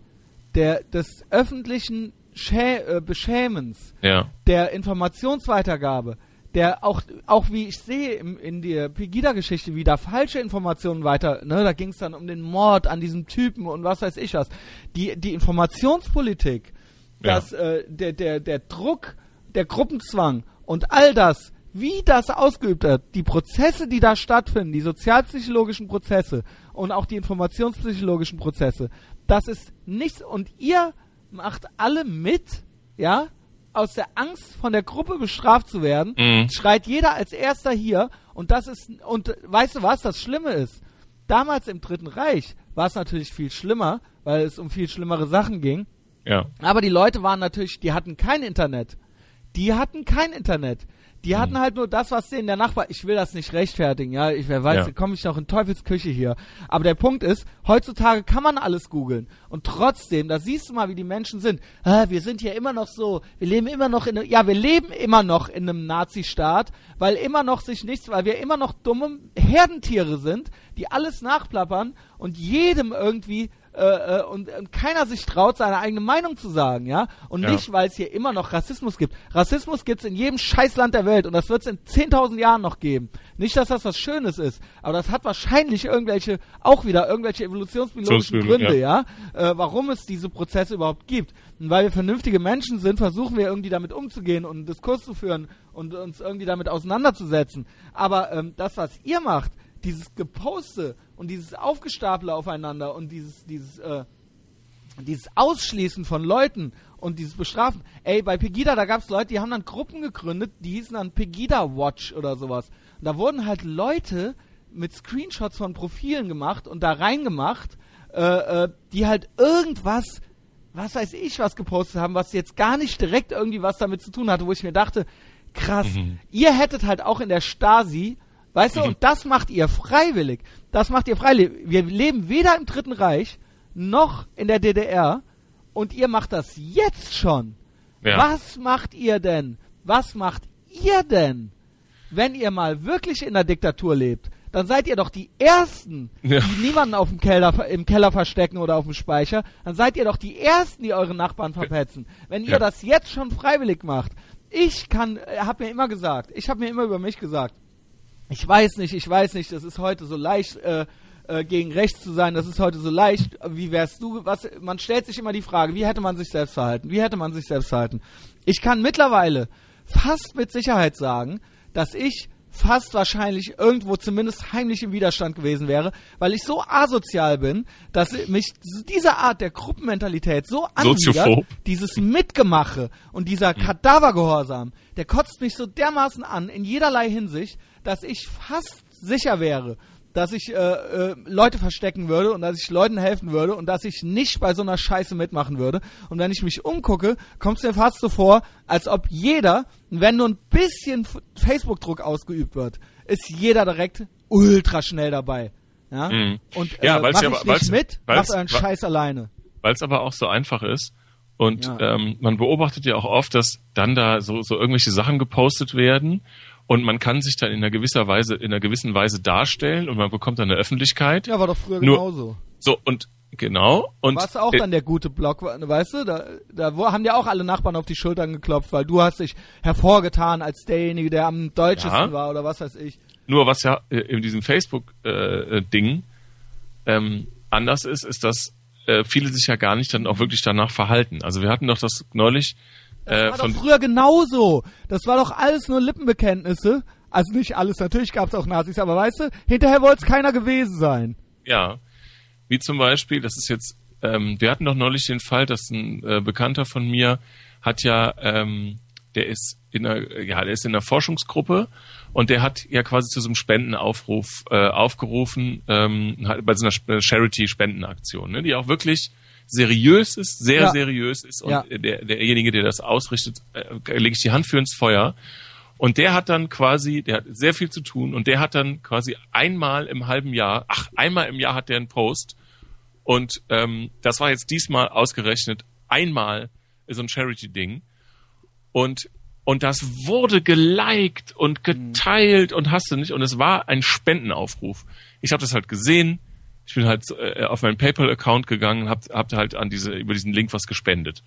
der, des öffentlichen Schä äh, Beschämens, Ja, der Informationsweitergabe, der auch, auch wie ich sehe im, in der Pegida-Geschichte wieder falsche Informationen weiter, ne, da ging es dann um den Mord an diesem Typen und was weiß ich was. Die, die Informationspolitik, Ja. dass äh, der, der, der Druck, der Gruppenzwang und all das, wie das ausgeübt wird, die Prozesse, die da stattfinden, die sozialpsychologischen Prozesse und auch die informationspsychologischen Prozesse, das ist nichts und ihr macht alle mit, ja, aus der Angst von der Gruppe bestraft zu werden, Mhm. schreit jeder als erster hier und das ist und weißt du was das Schlimme ist? Damals im Dritten Reich war es natürlich viel schlimmer, weil es um viel schlimmere Sachen ging. Ja. Aber die Leute waren natürlich, die hatten kein Internet. Die hatten kein Internet. Die hatten halt nur das, was denen der Nachbar. Ich will das nicht rechtfertigen, ja. Ich wer weiß, Ja. komme ich noch in Teufelsküche hier. Aber der Punkt ist, heutzutage kann man alles googeln. Und trotzdem, da siehst du mal, wie die Menschen sind. Ah, wir sind ja immer noch so, wir leben immer noch in, ja, wir leben immer noch in einem Nazi-Staat, weil immer noch sich nichts, weil wir immer noch dumme Herdentiere sind, die alles nachplappern und jedem irgendwie äh, äh, und, und keiner sich traut, seine eigene Meinung zu sagen, ja? Und Ja. nicht, weil es hier immer noch Rassismus gibt. Rassismus gibt's in jedem Scheißland der Welt und das wird's in 10.000 Jahren noch geben. Nicht, dass das was Schönes ist, aber das hat wahrscheinlich irgendwelche, auch wieder irgendwelche evolutionsbiologischen Evolutionsgründe, Gründe, ja, äh, warum es diese Prozesse überhaupt gibt. Und weil wir vernünftige Menschen sind, versuchen wir irgendwie damit umzugehen und einen Diskurs zu führen und uns irgendwie damit auseinanderzusetzen. Aber ähm, das, was ihr macht, dieses Geposte und dieses Aufgestaple aufeinander und dieses, dieses, äh, dieses Ausschließen von Leuten und dieses Bestrafen. Ey, bei Pegida, da gab's Leute, die haben dann Gruppen gegründet, die hießen dann Pegida Watch oder sowas. Und da wurden halt Leute mit Screenshots von Profilen gemacht und da reingemacht, äh, äh, die halt irgendwas, was weiß ich, was gepostet haben, was jetzt gar nicht direkt irgendwie was damit zu tun hatte, wo ich mir dachte, krass, ihr hättet halt auch in der Stasi, weißt du, und das macht ihr freiwillig. Das macht ihr freiwillig. Wir leben weder im Dritten Reich noch in der DDR und ihr macht das jetzt schon. Ja. Was macht ihr denn? Was macht ihr denn, wenn ihr mal wirklich in der Diktatur lebt? Dann seid ihr doch die Ersten, Ja. die niemanden auf dem Keller, im Keller verstecken oder auf dem Speicher. Dann seid ihr doch die Ersten, die eure Nachbarn verpetzen. Wenn ihr Ja. das jetzt schon freiwillig macht. Ich kann, äh, hab mir immer gesagt, ich habe mir immer über mich gesagt, ich weiß nicht, ich weiß nicht, das ist heute so leicht, äh, äh, gegen rechts zu sein, das ist heute so leicht. Wie wärst du, was, man stellt sich immer die Frage, wie hätte man sich selbst verhalten? Wie hätte man sich selbst verhalten? Ich kann mittlerweile fast mit Sicherheit sagen, dass ich fast wahrscheinlich irgendwo zumindest heimlich im Widerstand gewesen wäre, weil ich so asozial bin, dass mich diese Art der Gruppenmentalität so anwidert, dieses Mitgemache und dieser Kadavergehorsam, der kotzt mich so dermaßen an in jederlei Hinsicht, dass ich fast sicher wäre, dass ich äh, äh, Leute verstecken würde und dass ich Leuten helfen würde und dass ich nicht bei so einer Scheiße mitmachen würde. Und wenn ich mich umgucke, kommt es mir fast so vor, als ob jeder, wenn nur ein bisschen Facebook-Druck ausgeübt wird, ist jeder direkt ultra schnell dabei. Ja, Mhm. und Ja, äh, weil's mach ja- ich nicht mit, macht euren Scheiß alleine. weil es aber auch so einfach ist. Und Ja. ähm, man beobachtet ja auch oft, dass dann da so, so irgendwelche Sachen gepostet werden und man kann sich dann in einer gewisser Weise, in einer gewissen Weise darstellen und man bekommt dann eine Öffentlichkeit. Ja, war doch früher Nur- genauso. So, und genau. Und Warst auch äh, dann der gute Block, weißt du? Da, da wo, haben dir auch alle Nachbarn auf die Schultern geklopft, weil du hast dich hervorgetan als derjenige, der am deutschesten Ja. war oder was weiß ich. Nur was ja äh, in diesem Facebook-Ding ähm, anders ist, ist, dass äh, viele sich ja gar nicht dann auch wirklich danach verhalten. Also wir hatten doch das neulich äh, war von doch früher genauso. Das war doch alles nur Lippenbekenntnisse. Also nicht alles, natürlich gab es auch Nazis, aber weißt du, hinterher wollte es keiner gewesen sein. Ja, wie zum Beispiel, das ist jetzt, ähm, wir hatten doch neulich den Fall, dass ein äh, Bekannter von mir hat ja, ähm, der ist in einer, ja, der ist in einer Forschungsgruppe und der hat ja quasi zu so einem Spendenaufruf äh, aufgerufen, ähm, bei so einer Sp- Charity-Spendenaktion, ne, die auch wirklich seriös ist, sehr Ja. seriös ist und Ja. der, derjenige, der das ausrichtet, äh, lege ich die Hand für ins Feuer. Und der hat dann quasi, der hat sehr viel zu tun und der hat dann quasi einmal im halben Jahr, ach, einmal im Jahr hat der einen Post und ähm, das war jetzt diesmal ausgerechnet einmal so ein Charity-Ding und und das wurde geliked und geteilt und hast du nicht und es war ein Spendenaufruf. Ich habe das halt gesehen. Ich bin halt äh, auf meinen PayPal-Account gegangen, hab, hab halt an diese über diesen Link was gespendet.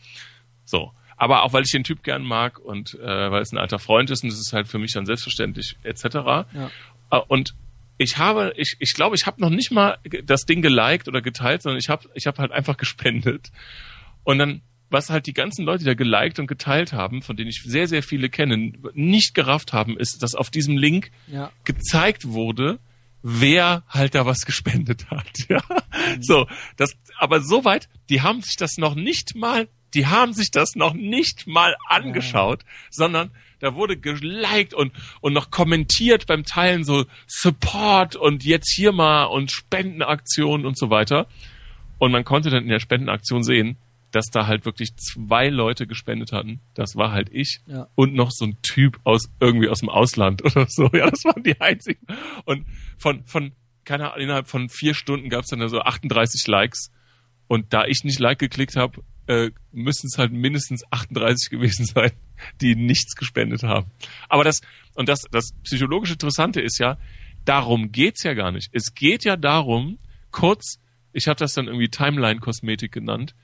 So, aber auch weil ich den Typ gern mag und äh, weil es ein alter Freund ist und es ist halt für mich dann selbstverständlich etc. Ja. Äh, Und ich habe, ich, ich glaube, ich habe noch nicht mal das Ding geliked oder geteilt, sondern ich habe, ich habe halt einfach [laughs] gespendet. Und dann, was halt die ganzen Leute, die da geliked und geteilt haben, von denen ich sehr, sehr viele kenne, nicht gerafft haben, ist, dass auf diesem Link Ja. gezeigt wurde, wer halt da was gespendet hat. [laughs] Ja, so, das, aber soweit, die haben sich das noch nicht mal, die haben sich das noch nicht mal angeschaut, sondern da wurde geliked und, und noch kommentiert beim Teilen so Support und jetzt hier mal und Spendenaktionen und so weiter. Und man konnte dann in der Spendenaktion sehen, dass da halt wirklich zwei Leute gespendet hatten. Das war halt ich Ja. und noch so ein Typ aus irgendwie aus dem Ausland [laughs] oder so. Ja, das waren die einzigen. Und von von keine Ahnung, innerhalb von vier Stunden gab es dann so 38 Likes. Und da ich nicht Like geklickt habe, äh, müssen es halt mindestens 38 gewesen [laughs] sein, die nichts gespendet haben. Aber das und das das psychologisch Interessante ist ja, darum geht's ja gar nicht. Es geht ja darum, kurz, ich habe das dann irgendwie Timeline-Kosmetik genannt.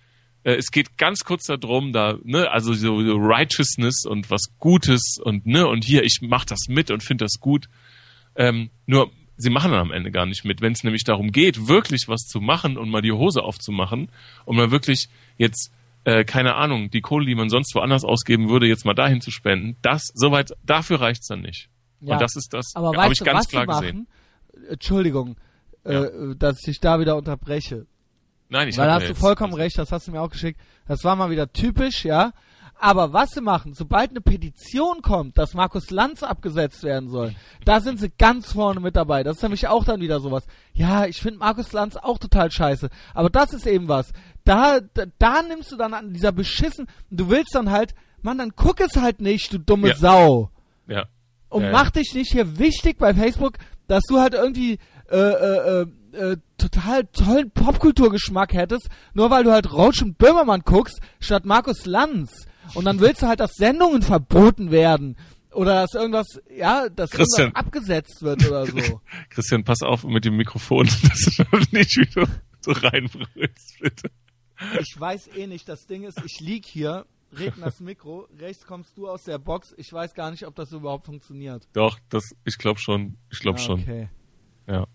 Äh, es geht ganz kurz darum, da, ne, also so, so Righteousness und was Gutes und ne, und hier, ich mach das mit und finde das gut. Ähm, nur, sie machen dann am Ende gar nicht mit. Wenn es nämlich darum geht, wirklich was zu machen und mal die Hose aufzumachen und mal wirklich jetzt, äh, keine Ahnung, die Kohle, die man sonst woanders ausgeben würde, jetzt mal dahin zu spenden, das, soweit, dafür reicht's dann nicht. Ja. Und das ist das, Aber habe ich ganz was klar machen? gesehen. Entschuldigung, äh, dass ich da wieder unterbreche. Nein, ich Weil da hast du vollkommen recht, das hast du mir auch geschickt. Das war mal wieder typisch, ja. Aber was sie machen, sobald eine Petition kommt, dass Markus Lanz abgesetzt werden soll, da sind sie ganz vorne mit dabei. Das ist nämlich auch dann wieder sowas. Ja, ich finde Markus Lanz auch total scheiße. Aber das ist eben was. Da, da, da nimmst du dann an dieser beschissen, du willst dann halt, Mann, dann guck es halt nicht, du dumme Ja. Sau. Ja. Und ja. mach dich nicht hier wichtig bei Facebook, dass du halt irgendwie äh, äh, äh, äh, total tollen Popkulturgeschmack hättest, nur weil du halt Roach und Böhmermann guckst, statt Markus Lanz. Und dann willst du halt, dass Sendungen verboten werden. Oder dass irgendwas, ja, dass Christian. irgendwas abgesetzt wird oder so. [laughs] Christian, pass auf mit dem Mikrofon, [laughs] dass du nicht wieder so reinbrüllst, bitte. Ich weiß eh nicht, das Ding ist, ich lieg hier, red das Mikro, rechts kommst du aus der Box, ich weiß gar nicht, ob das überhaupt funktioniert. Doch, das, ich glaube schon, ich glaube Ah, schon, Okay. ja.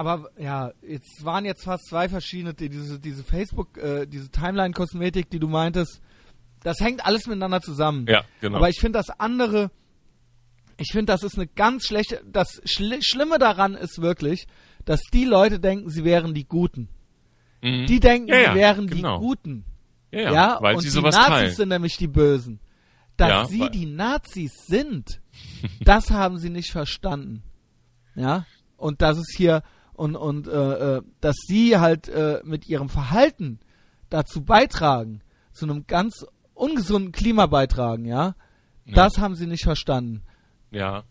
Aber ja, jetzt waren jetzt fast zwei verschiedene, die, diese, diese Facebook, äh, diese Timeline-Kosmetik, die du meintest, das hängt alles miteinander zusammen. Ja, genau. Aber ich finde das andere, ich finde, das ist eine ganz schlechte, das Schli Schlimme daran ist wirklich, dass die Leute denken, sie wären die Guten. Mhm. Die denken, Ja, ja, sie wären genau. die Guten. ja, Ja, ja, weil und sie die sowas Nazis teilen. sind nämlich die Bösen. Dass sie die Nazis sind, [laughs] das haben sie nicht verstanden. Ja, und das ist hier und und äh, äh, dass sie halt äh, mit ihrem Verhalten dazu beitragen, zu einem ganz ungesunden Klima beitragen, ja, das haben sie nicht verstanden. Ja.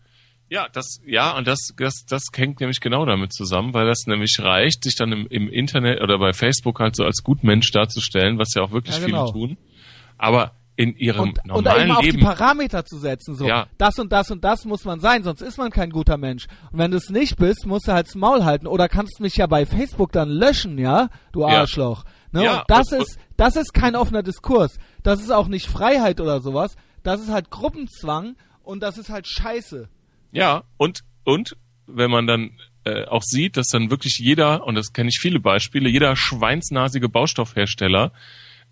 Ja, das, ja, und das, das, das hängt nämlich genau damit zusammen, weil das nämlich reicht, sich dann im, im Internet oder bei Facebook halt so als Gutmensch darzustellen, was ja auch wirklich Ja, genau. viele tun. Aber in ihrem Und, und normalen eben auch die Leben, Parameter zu setzen, so Ja. das und das und das muss man sein, sonst ist man kein guter Mensch. Und wenn du es nicht bist, musst du halt das Maul halten oder kannst mich ja bei Facebook dann löschen, ja, du. Arschloch. Ne? Ja, und das und- ist das ist kein offener Diskurs. Das ist auch nicht Freiheit oder sowas. Das ist halt Gruppenzwang und das ist halt Scheiße. Ja, und, und wenn man dann äh, auch sieht, dass dann wirklich jeder, und das kenne ich viele Beispiele, jeder schweinsnasige Baustoffhersteller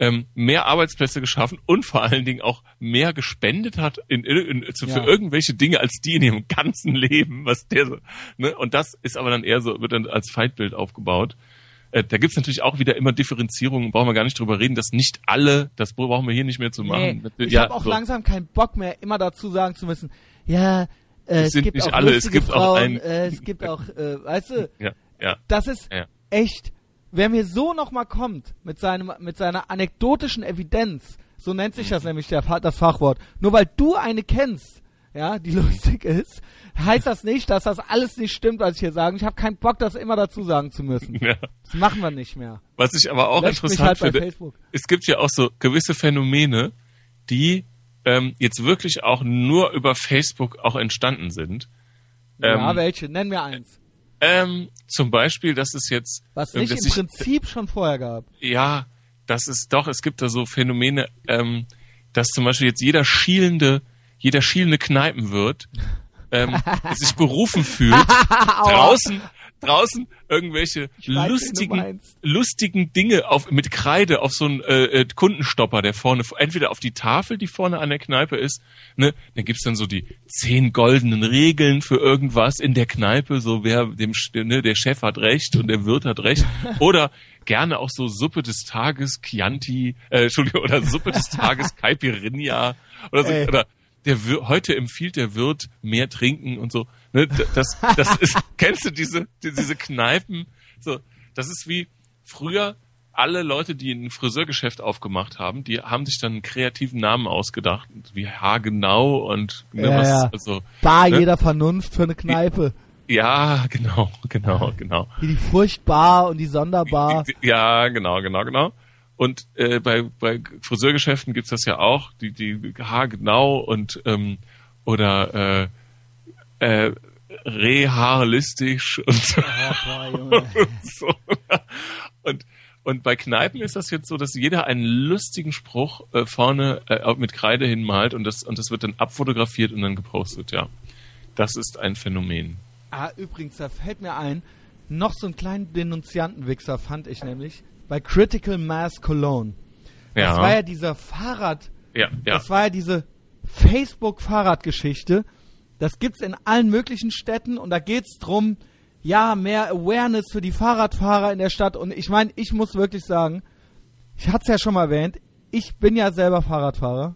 ähm, mehr Arbeitsplätze geschaffen und vor allen Dingen auch mehr gespendet hat in, in, in, zu, Ja. für irgendwelche Dinge als die in ihrem ganzen Leben, was der so, ne? Und das ist aber dann eher so, wird dann als Feindbild aufgebaut. Äh, da gibt's natürlich auch wieder immer Differenzierungen, brauchen wir gar nicht drüber reden, dass nicht alle, das brauchen wir hier nicht mehr zu machen. Nee, ich Ja, habe auch so. langsam keinen Bock mehr, immer dazu sagen zu müssen, ja, äh, es sind gibt nicht auch alle, es gibt auch Frauen, einen- äh, es gibt auch, äh, weißt du, [laughs] Ja, ja, das ist ja. echt, wer mir so nochmal kommt mit seinem, mit seiner anekdotischen Evidenz, so nennt sich Mhm. das nämlich der, das Fachwort, nur weil du eine kennst, ja, die [laughs] lustig ist, heißt das nicht, dass das alles nicht stimmt, was ich hier sage. Ich habe keinen Bock, das immer dazu sagen zu müssen. ja. Das machen wir nicht mehr. Was ich aber auch mich interessant halt bei finde, Facebook. es gibt ja auch so gewisse Phänomene, die ähm, jetzt wirklich auch nur über Facebook auch entstanden sind. ja, Ähm, welche? Nenn mir eins. Ähm, zum Beispiel, dass es jetzt, Was nicht im ich- Prinzip schon vorher gab. ja, das ist doch, es gibt da so Phänomene, ähm, dass zum Beispiel jetzt jeder schielende, jeder schielende Kneipenwirt ähm, [laughs] sich berufen fühlt, [laughs] draußen draußen irgendwelche weiß, lustigen, lustigen Dinge auf, mit Kreide auf so einen äh, äh, Kundenstopper, der vorne, entweder auf die Tafel, die vorne an der Kneipe ist, ne, dann gibt's dann so die zehn goldenen Regeln für irgendwas in der Kneipe, so wer dem, ne, der Chef hat recht und der Wirt hat recht. [laughs] Oder gerne auch so Suppe des Tages, Chianti, äh, Entschuldigung, oder Suppe des Tages, [laughs] Caipirinha, oder so, oder der heute empfiehlt der Wirt mehr trinken und so. Ne, das, das ist, [laughs] kennst du diese, diese Kneipen? So, das ist wie früher alle Leute, die ein Friseurgeschäft aufgemacht haben, die haben sich dann einen kreativen Namen ausgedacht, wie Haargenau und ne, ja, was, ja. also Bar ne? jeder Vernunft für eine Kneipe. Ja, genau, genau, genau. Wie die Furchtbar und die Sonderbar. Ja, genau, genau, genau. Und äh, bei, bei Friseurgeschäften gibt's das ja auch, die, die haargenau und ähm, oder äh, äh, rehaarlistisch und, so. [laughs] und so. Und, und bei Kneipen ist das jetzt so, dass jeder einen lustigen Spruch äh, vorne äh, mit Kreide hinmalt und das, und das wird dann abfotografiert und dann gepostet, ja. Das ist ein Phänomen. Ah, übrigens, da fällt mir ein, noch so einen kleinen Denunziantenwichser fand ich nämlich bei Critical Mass Cologne. Ja. Das war ja dieser Fahrrad, ja, ja. das war ja diese Facebook-Fahrradgeschichte. Das gibt's in allen möglichen Städten und da geht's drum, ja, mehr Awareness für die Fahrradfahrer in der Stadt. Und ich meine, ich muss wirklich sagen, ich hatte es ja schon mal erwähnt, ich bin ja selber Fahrradfahrer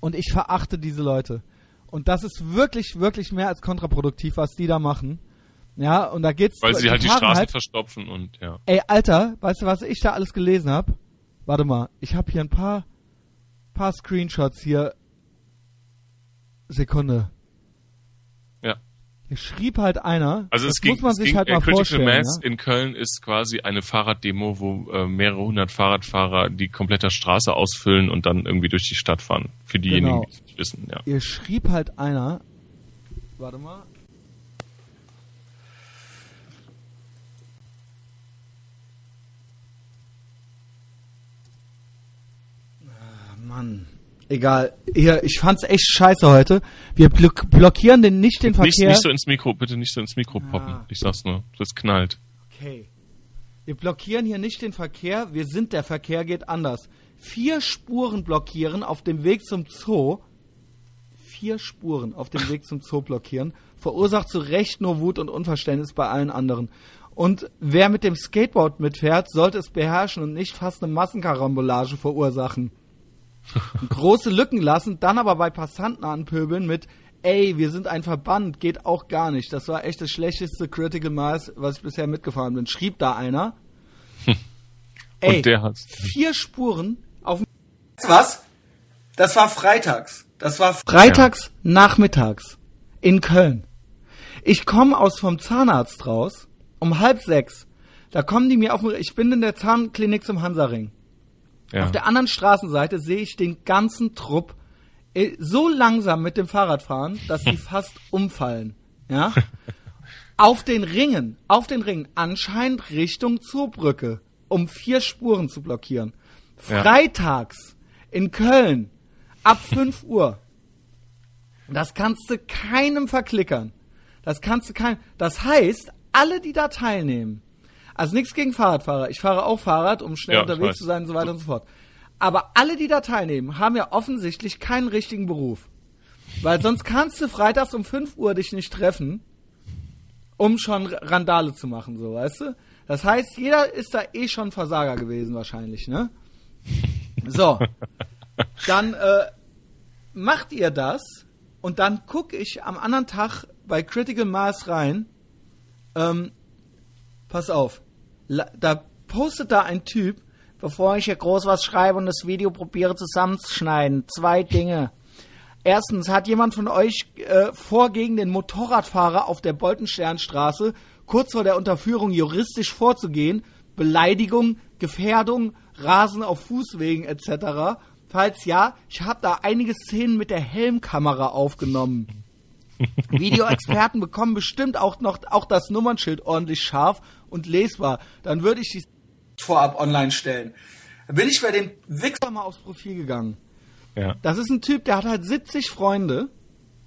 und ich verachte diese Leute. Und das ist wirklich, wirklich mehr als kontraproduktiv, was die da machen. Ja, und da geht's. Weil sie halt die Straßen halt, verstopfen und ja. Ey, Alter, weißt du, was ich da alles gelesen hab? Warte mal, ich hab hier ein paar, paar Screenshots hier. Sekunde. Ja. Hier schrieb halt einer. Also es ging, muss man sich ging, halt mal Critical vorstellen. Mass ja? in Köln ist quasi eine Fahrraddemo, wo äh, mehrere hundert Fahrradfahrer die komplette Straße ausfüllen und dann irgendwie durch die Stadt fahren. Für diejenigen, genau. die es nicht wissen, ja. Ihr schrieb halt einer. Warte mal. Mann. Egal. Hier, ich fand's echt scheiße heute. Wir block blockieren den nicht den nicht, Verkehr. Nicht so ins Mikro, bitte nicht so ins Mikro ah. poppen. Ich sag's nur. Das knallt. Okay. Wir blockieren hier nicht den Verkehr. Wir sind der Verkehr, geht anders. Vier Spuren blockieren auf dem Weg zum Zoo. Vier Spuren auf dem Weg zum Zoo blockieren. Verursacht zu Recht nur Wut und Unverständnis bei allen anderen. Und wer mit dem Skateboard mitfährt, sollte es beherrschen und nicht fast eine Massenkarambolage verursachen [laughs] große Lücken lassen, dann aber bei Passanten anpöbeln mit, ey, wir sind ein Verband, geht auch gar nicht. Das war echt das schlechteste Critical Mass, was ich bisher mitgefahren bin. Schrieb da einer. [laughs] ey, Und der hat's. vier Spuren auf dem Was? Das war freitags. Das war freitags ja. nachmittags in Köln. Ich komme aus vom Zahnarzt raus um halb sechs. Da kommen die mir auf. Ich bin in der Zahnklinik zum Hansaring. Ja. Auf der anderen Straßenseite sehe ich den ganzen Trupp äh, so langsam mit dem Fahrrad fahren, dass sie [laughs] fast umfallen. Ja? [laughs] auf den Ringen, auf den Ringen, anscheinend Richtung Zoobrücke, um vier Spuren zu blockieren. Freitags in Köln ab 5 [laughs] Uhr. Das kannst du keinem verklickern. Das kannst du keinem. Das heißt, alle, die da teilnehmen, also nichts gegen Fahrradfahrer. Ich fahre auch Fahrrad, um schnell ja, unterwegs zu sein und so weiter und so fort. Aber alle, die da teilnehmen, haben ja offensichtlich keinen richtigen Beruf. Weil sonst kannst du freitags um 5 Uhr dich nicht treffen, um schon Randale zu machen, so, weißt du? Das heißt, jeder ist da eh schon Versager gewesen wahrscheinlich, ne? [laughs] So. Dann äh, macht ihr das und dann gucke ich am anderen Tag bei Critical Mass rein. Ähm, pass auf da postet da ein Typ, bevor ich hier groß was schreibe und das Video probiere zusammenzuschneiden, zwei Dinge. Erstens, hat jemand von euch äh, vor, gegen den Motorradfahrer auf der Boltensternstraße kurz vor der Unterführung juristisch vorzugehen? Beleidigung, Gefährdung, Rasen auf Fußwegen etc. Falls ja, ich habe da einige Szenen mit der Helmkamera aufgenommen. [laughs] Videoexperten bekommen bestimmt auch noch auch das Nummernschild ordentlich scharf und lesbar. Dann würde ich die vorab online stellen. Da bin ich bei dem Wichser mal aufs Profil gegangen. Ja. Das ist ein Typ, der hat halt 70 Freunde,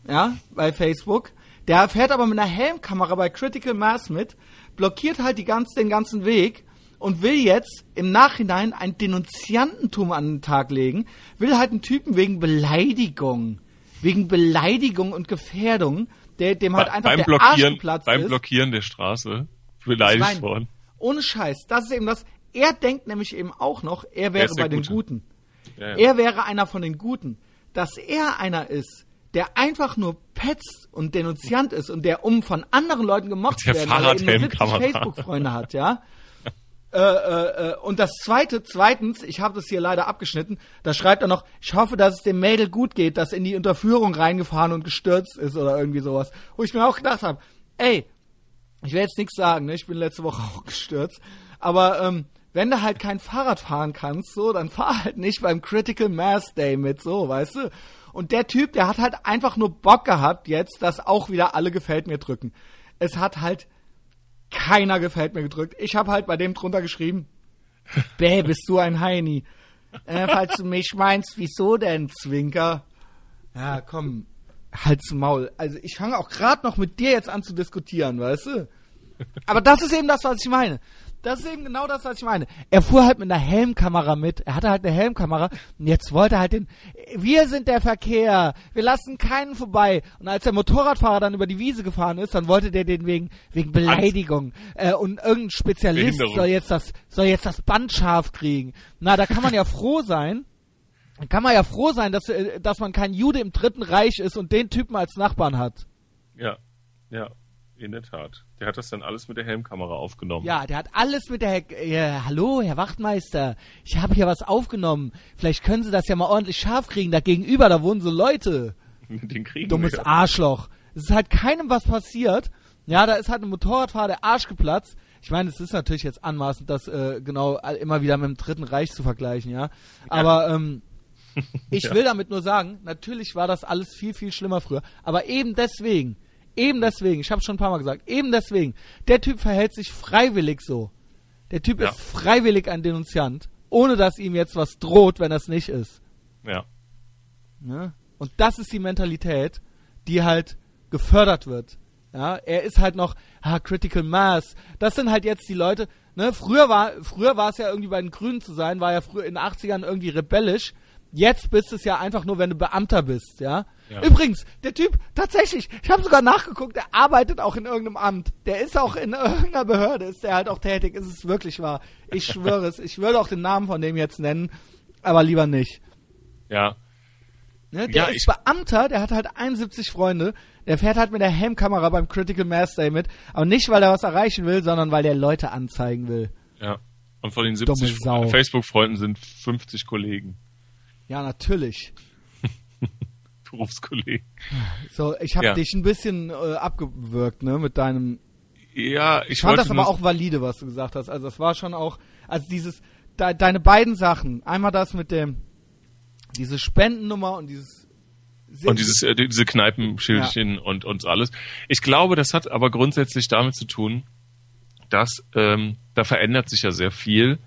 ja, bei Facebook. Der fährt aber mit einer Helmkamera bei Critical Mass mit, blockiert halt die ganz, den ganzen Weg und will jetzt im Nachhinein ein Denunziantentum an den Tag legen, will halt einen Typen wegen Beleidigung, wegen Beleidigung und Gefährdung, der, dem halt einfach beim der Blockieren, Arsch geplatzt beim ist. Blockieren der Straße beleidigt Ich mein, worden. Ohne Scheiß, das ist eben das. Er denkt nämlich eben auch noch, er wäre der bei den Gute. Guten. Ja, ja. Er wäre einer von den Guten. Dass er einer ist, der einfach nur petzt und Denunziant ist und der um von anderen Leuten gemobbt Der werden, weil er eben nur 70 Fahrradhelmkamera. Facebook-Freunde hat, ja. Äh, äh, äh, und das zweite, zweitens, ich habe das hier leider abgeschnitten, da schreibt er noch, ich hoffe, dass es dem Mädel gut geht, das in die Unterführung reingefahren und gestürzt ist oder irgendwie sowas. Wo ich mir auch gedacht habe, ey, ich will jetzt nichts sagen, ne? ich bin letzte Woche [laughs] auch gestürzt, aber ähm, wenn du halt kein Fahrrad fahren kannst, so, dann fahr halt nicht beim Critical Mass Day mit, so, weißt du? Und der Typ, der hat halt einfach nur Bock gehabt jetzt, dass auch wieder alle gefällt mir drücken. Es hat halt keiner gefällt mir gedrückt. Ich habe halt bei dem drunter geschrieben, [laughs] Bäh, bist du ein Heini. Äh, falls du mich meinst, wieso denn, Zwinker? Ja, komm, halt's Maul. Also ich fange auch gerade noch mit dir jetzt an zu diskutieren, weißt du? Aber das ist eben das, was ich meine. Das ist eben genau das, was ich meine. Er fuhr halt mit einer Helmkamera mit. Er hatte halt eine Helmkamera und jetzt wollte er halt den. Wir sind der Verkehr. Wir lassen keinen vorbei. Und als der Motorradfahrer dann über die Wiese gefahren ist, dann wollte der den wegen wegen Beleidigung äh, und irgendein Spezialist soll jetzt das soll jetzt das Band scharf kriegen. Na, da kann man ja froh sein. Da kann man ja froh sein, dass äh, dass man kein Jude im Dritten Reich ist und den Typen als Nachbarn hat. Ja, ja, in der Tat. Der hat das dann alles mit der Helmkamera aufgenommen. Ja, der hat alles mit der. Herr, äh, hallo, Herr Wachtmeister. Ich habe hier was aufgenommen. Vielleicht können Sie das ja mal ordentlich scharf kriegen. Da gegenüber, da wohnen so Leute. [laughs] Den kriegen Dummes wir. Arschloch. Es ist halt keinem was passiert. Ja, da ist halt ein Motorradfahrer der Arsch geplatzt. Ich meine, es ist natürlich jetzt anmaßend, das äh, genau immer wieder mit dem Dritten Reich zu vergleichen, ja. Aber ähm, ich Ja. will damit nur sagen, natürlich war das alles viel, viel schlimmer früher. Aber eben deswegen, eben deswegen, ich habe schon ein paar Mal gesagt, eben deswegen, der Typ verhält sich freiwillig so. Der Typ Ja. ist freiwillig ein Denunziant, ohne dass ihm jetzt was droht, wenn das nicht ist. Ja. Ne? Und das ist die Mentalität, die halt gefördert wird. Ja, er ist halt noch ah, Critical Mass. Das sind halt jetzt die Leute. Ne, früher war früher war es ja irgendwie bei den Grünen zu sein, war ja früher in den 80ern irgendwie rebellisch. Jetzt bist es ja einfach nur, wenn du Beamter bist, ja? Ja. Übrigens, der Typ, tatsächlich, ich habe sogar nachgeguckt, der arbeitet auch in irgendeinem Amt. Der ist auch in irgendeiner Behörde, ist der halt auch tätig, ist es wirklich wahr. Ich schwöre es. Ich würde auch den Namen von dem jetzt nennen, aber lieber nicht. Ja. Ne, der Ja, ist Beamter, der hat halt 71 Freunde, der fährt halt mit der Helmkamera beim Critical Mass Day mit, aber nicht, weil er was erreichen will, sondern weil der Leute anzeigen will. Ja. Und von den Dumme 70 Sau. Facebook-Freunden sind 50 Kollegen, Ja, natürlich. [laughs] Berufskollegen. So, ich habe Ja. dich ein bisschen äh, abgewürgt, ne, mit deinem. Ja, ich, Ich fand das aber auch valide, was du gesagt hast. Also das war schon auch, also dieses, de, deine beiden Sachen, einmal das mit dem, diese Spendennummer und dieses. und dieses äh, diese Kneipenschildchen und und alles. Ich glaube, das hat aber grundsätzlich damit zu tun, dass ähm, da verändert sich ja sehr viel,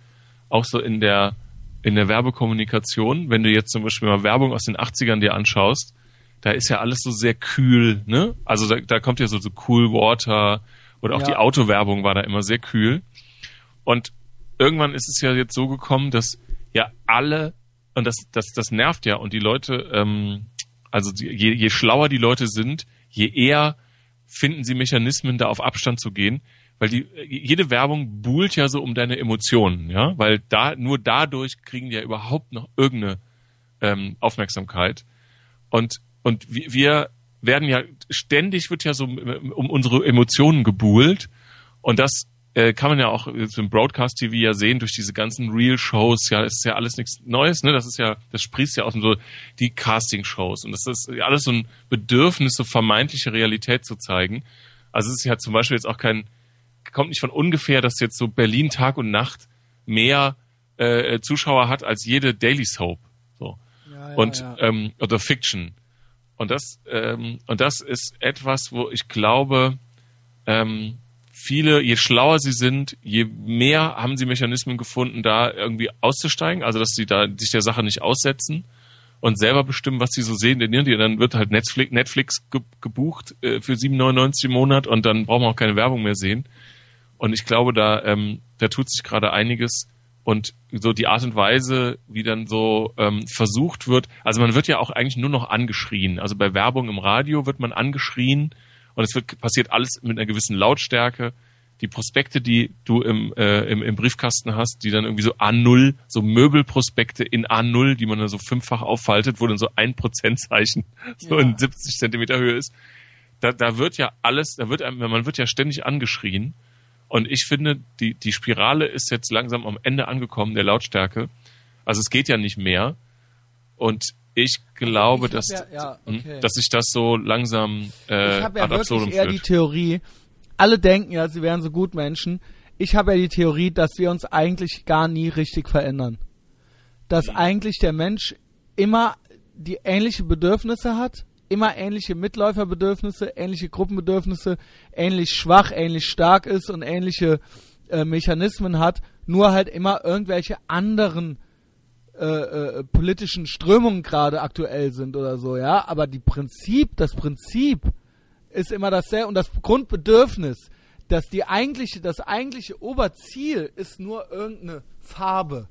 auch so in der in der Werbekommunikation. Wenn du jetzt zum Beispiel mal Werbung aus den 80ern dir anschaust, da ist ja alles so sehr kühl, ne? Also da, da kommt ja so, so Cool Water oder auch Ja. die Autowerbung war da immer sehr kühl. Und irgendwann ist es ja jetzt so gekommen, dass ja alle, und das, das, das nervt ja, und die Leute, ähm, also die, je, je schlauer die Leute sind, je eher finden sie Mechanismen, da auf Abstand zu gehen, weil die jede Werbung buhlt ja so um deine Emotionen, ja, weil da nur dadurch kriegen die ja überhaupt noch irgendeine ähm, Aufmerksamkeit und und wir, werden ja ständig wird ja so um unsere Emotionen gebuhlt und das äh, kann man ja auch im Broadcast TV ja sehen durch diese ganzen Real-Shows. Ja, ist ja alles nichts Neues. Ne, das ist ja, das sprießt ja aus so die Casting-Shows und das ist ja alles so ein Bedürfnis, so vermeintliche Realität zu zeigen. Also es ist ja zum Beispiel jetzt auch kein kommt nicht von ungefähr, dass jetzt so Berlin Tag und Nacht mehr äh, Zuschauer hat als jede Daily Soap. So Ja, ja, und ja. Ähm, oder Fiction. Und das ähm, und das ist etwas, wo ich glaube, ähm, viele, je schlauer sie sind, je mehr haben sie Mechanismen gefunden, da irgendwie auszusteigen, also dass sie da sich der Sache nicht aussetzen und selber bestimmen, was sie so sehen. Denn dann wird halt Netflix, Netflix gebucht äh, für 7,99 im Monat und dann braucht man auch keine Werbung mehr sehen. Und ich glaube, da, ähm, da tut sich gerade einiges. Und so die Art und Weise, wie dann so ähm, versucht wird, also man wird ja auch eigentlich nur noch angeschrien. Also bei Werbung im Radio wird man angeschrien und es wird passiert alles mit einer gewissen Lautstärke. Die Prospekte, die du im, äh, im, im Briefkasten hast, die dann irgendwie so A0, so Möbelprospekte in A0, die man dann so fünffach auffaltet, wo dann so ein Prozentzeichen [laughs] so ja. in 70 Zentimeter Höhe ist. Da, da wird ja alles, da wird man wird ja ständig angeschrien. Und ich finde, die, die Spirale ist jetzt langsam am Ende angekommen, der Lautstärke. Also es geht ja nicht mehr. Und ich glaube, ich dass, ja, ja, hm, okay. dass sich das so langsam äh, Ich habe ja wirklich eher die Theorie, alle denken ja, sie wären so gut Menschen. Ich habe ja die Theorie, dass wir uns eigentlich gar nie richtig verändern. Dass mhm. eigentlich der Mensch immer die ähnliche Bedürfnisse hat, immer ähnliche Mitläuferbedürfnisse, ähnliche Gruppenbedürfnisse, ähnlich schwach, ähnlich stark ist und ähnliche äh, Mechanismen hat, nur halt immer irgendwelche anderen äh, äh, politischen Strömungen gerade aktuell sind oder so, ja. Aber die Prinzip, das Prinzip ist immer dasselbe und das Grundbedürfnis, dass die eigentliche, das eigentliche Oberziel ist nur irgendeine Farbe.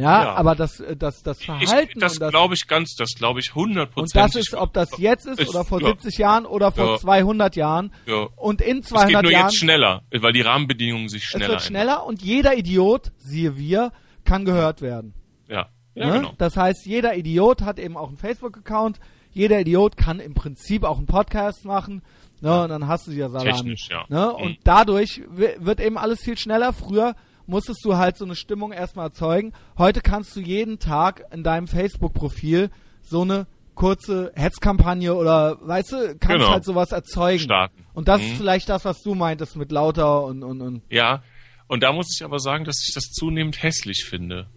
Ja, ja, aber das, äh, das, das Verhalten. Ich, das, glaube ich ganz, das glaube ich 100 Und das ist, ob das jetzt ist, ist oder vor ja. 70 Jahren oder vor ja. 200 Jahren. Ja. Und in 200 Jahren. Es geht nur Jahren, jetzt schneller, weil die Rahmenbedingungen sich schneller Es wird schneller ändern. und jeder Idiot, siehe wir, kann gehört werden. Ja. Ja, ne? genau. Das heißt, jeder Idiot hat eben auch einen Facebook-Account. Jeder Idiot kann im Prinzip auch einen Podcast machen. Ne? Ja. Und dann hast du ja Salami. Technisch, ja. Ne? Und mhm. dadurch wird eben alles viel schneller. Früher musstest du halt so eine Stimmung erstmal erzeugen. Heute kannst du jeden Tag in deinem Facebook-Profil so eine kurze Hetzkampagne oder, weißt du, kannst genau. halt sowas erzeugen. Starten. Und das mhm. ist vielleicht das, was du meintest mit lauter und, und, und. Ja. Und da muss ich aber sagen, dass ich das zunehmend hässlich finde.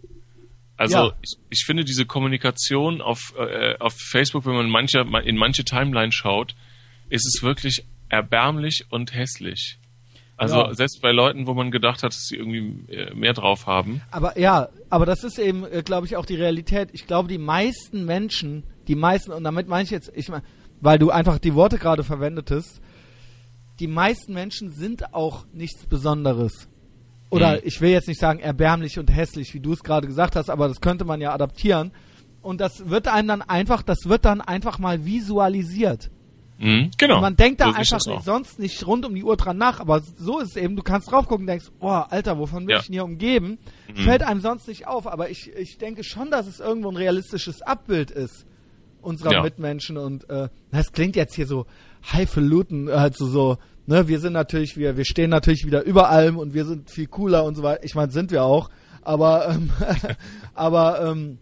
Also ja. ich, ich, finde diese Kommunikation auf, äh, auf Facebook, wenn man manche, in manche Timeline schaut, ist es wirklich erbärmlich und hässlich. Also ja. selbst bei Leuten, wo man gedacht hat, dass sie irgendwie äh, mehr drauf haben. Aber ja, aber das ist eben, äh, glaube ich, auch die Realität. Ich glaube, die meisten Menschen, die meisten, und damit meine ich jetzt, ich meine, weil du einfach die Worte gerade verwendetest, die meisten Menschen sind auch nichts Besonderes. Oder mhm. ich will jetzt nicht sagen erbärmlich und hässlich, wie du es gerade gesagt hast, aber das könnte man ja adaptieren. Und das wird einem dann einfach, das wird dann einfach mal visualisiert. Mhm, genau. Und man denkt da so einfach nicht, sonst nicht rund um die Uhr dran nach, aber so ist es eben, du kannst drauf gucken und denkst, oh, Alter, wovon bin ja. ich denn hier umgeben? Mhm. Fällt einem sonst nicht auf, aber ich, ich denke schon, dass es irgendwo ein realistisches Abbild ist unserer ja. Mitmenschen und äh, das klingt jetzt hier so highfalutin, halt so, so ne, wir sind natürlich, wir, wir stehen natürlich wieder über allem und wir sind viel cooler und so weiter. Ich meine, sind wir auch. Aber, ähm, [laughs] aber ähm,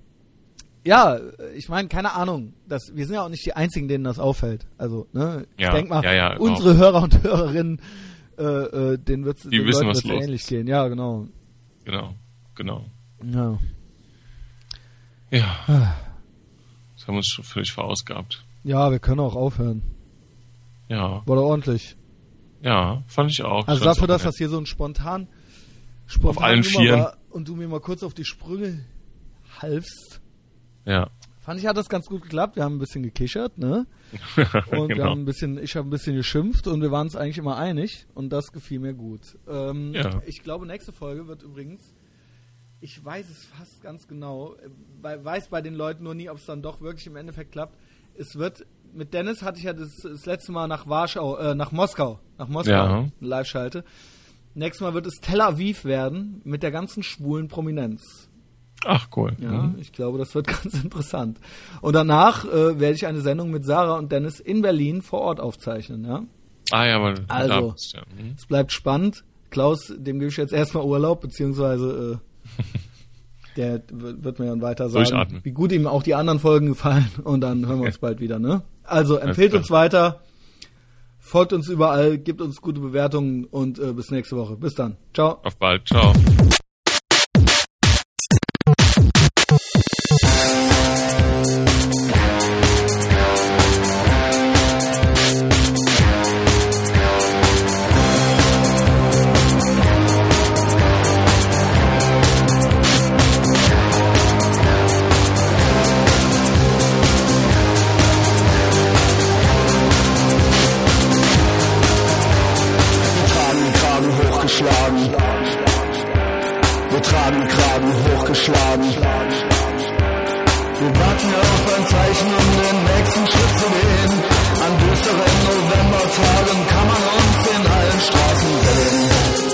ja, ich meine, keine Ahnung. Das, wir sind ja auch nicht die Einzigen, denen das auffällt. Also, ne, ja, ich denke mal, ja, ja, unsere auch. Hörer und Hörerinnen, äh, äh, denen wird es ähnlich gehen. Ja, genau. Genau, genau. Ja. Ja. Das haben wir uns schon völlig verausgabt. Ja, wir können auch aufhören. Ja. War doch ordentlich. Ja, fand ich auch. Also dafür, dass das hier so ein spontan, spontan auf allen Vieren war und du mir mal kurz auf die Sprünge halfst. Ja. Fand ich, hat das ganz gut geklappt. Wir haben ein bisschen gekichert, ne? [laughs] Und genau. wir haben ein bisschen, ich habe ein bisschen geschimpft und wir waren uns eigentlich immer einig und das gefiel mir gut. Ähm, ja. Ich glaube, nächste Folge wird übrigens, ich weiß es fast ganz genau, äh, weiß bei den Leuten nur nie, ob es dann doch wirklich im Endeffekt klappt. Es wird mit Dennis hatte ich ja das, das letzte Mal nach Warschau, äh, nach Moskau, nach Moskau ja. Live-Schalte. Nächstes Mal wird es Tel Aviv werden mit der ganzen schwulen Prominenz. Ach cool. Ja, mhm. ich glaube, das wird [laughs] ganz interessant. Und danach äh, werde ich eine Sendung mit Sarah und Dennis in Berlin vor Ort aufzeichnen, ja. Ah ja, aber also bist, ja. Mhm. es bleibt spannend. Klaus, dem gebe ich jetzt erstmal Urlaub, beziehungsweise äh, [laughs] der wird mir dann weiter sagen, wie gut ihm auch die anderen Folgen gefallen [laughs] und dann hören wir uns bald wieder, ne? Also empfehlt uns weiter, folgt uns überall, gibt uns gute Bewertungen und äh, bis nächste Woche. Bis dann. Ciao. Auf bald. Ciao. geschlagen. Wir tragen Kragen hochgeschlagen. Wir warten auf ein Zeichen, um den nächsten Schritt zu gehen. An düsteren Novembertagen kann man uns in allen Straßen sehen.